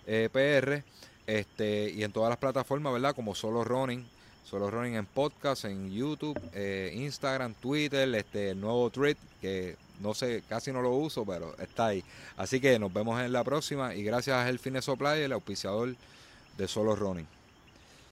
eh, PR, este, y en todas las plataformas, ¿verdad? Como Solo Running, Solo Running en podcast, en YouTube, eh, Instagram, Twitter, este el nuevo tweet que no sé, casi no lo uso, pero está ahí. Así que nos vemos en la próxima y gracias a El Supply, el auspiciador de Solo Running.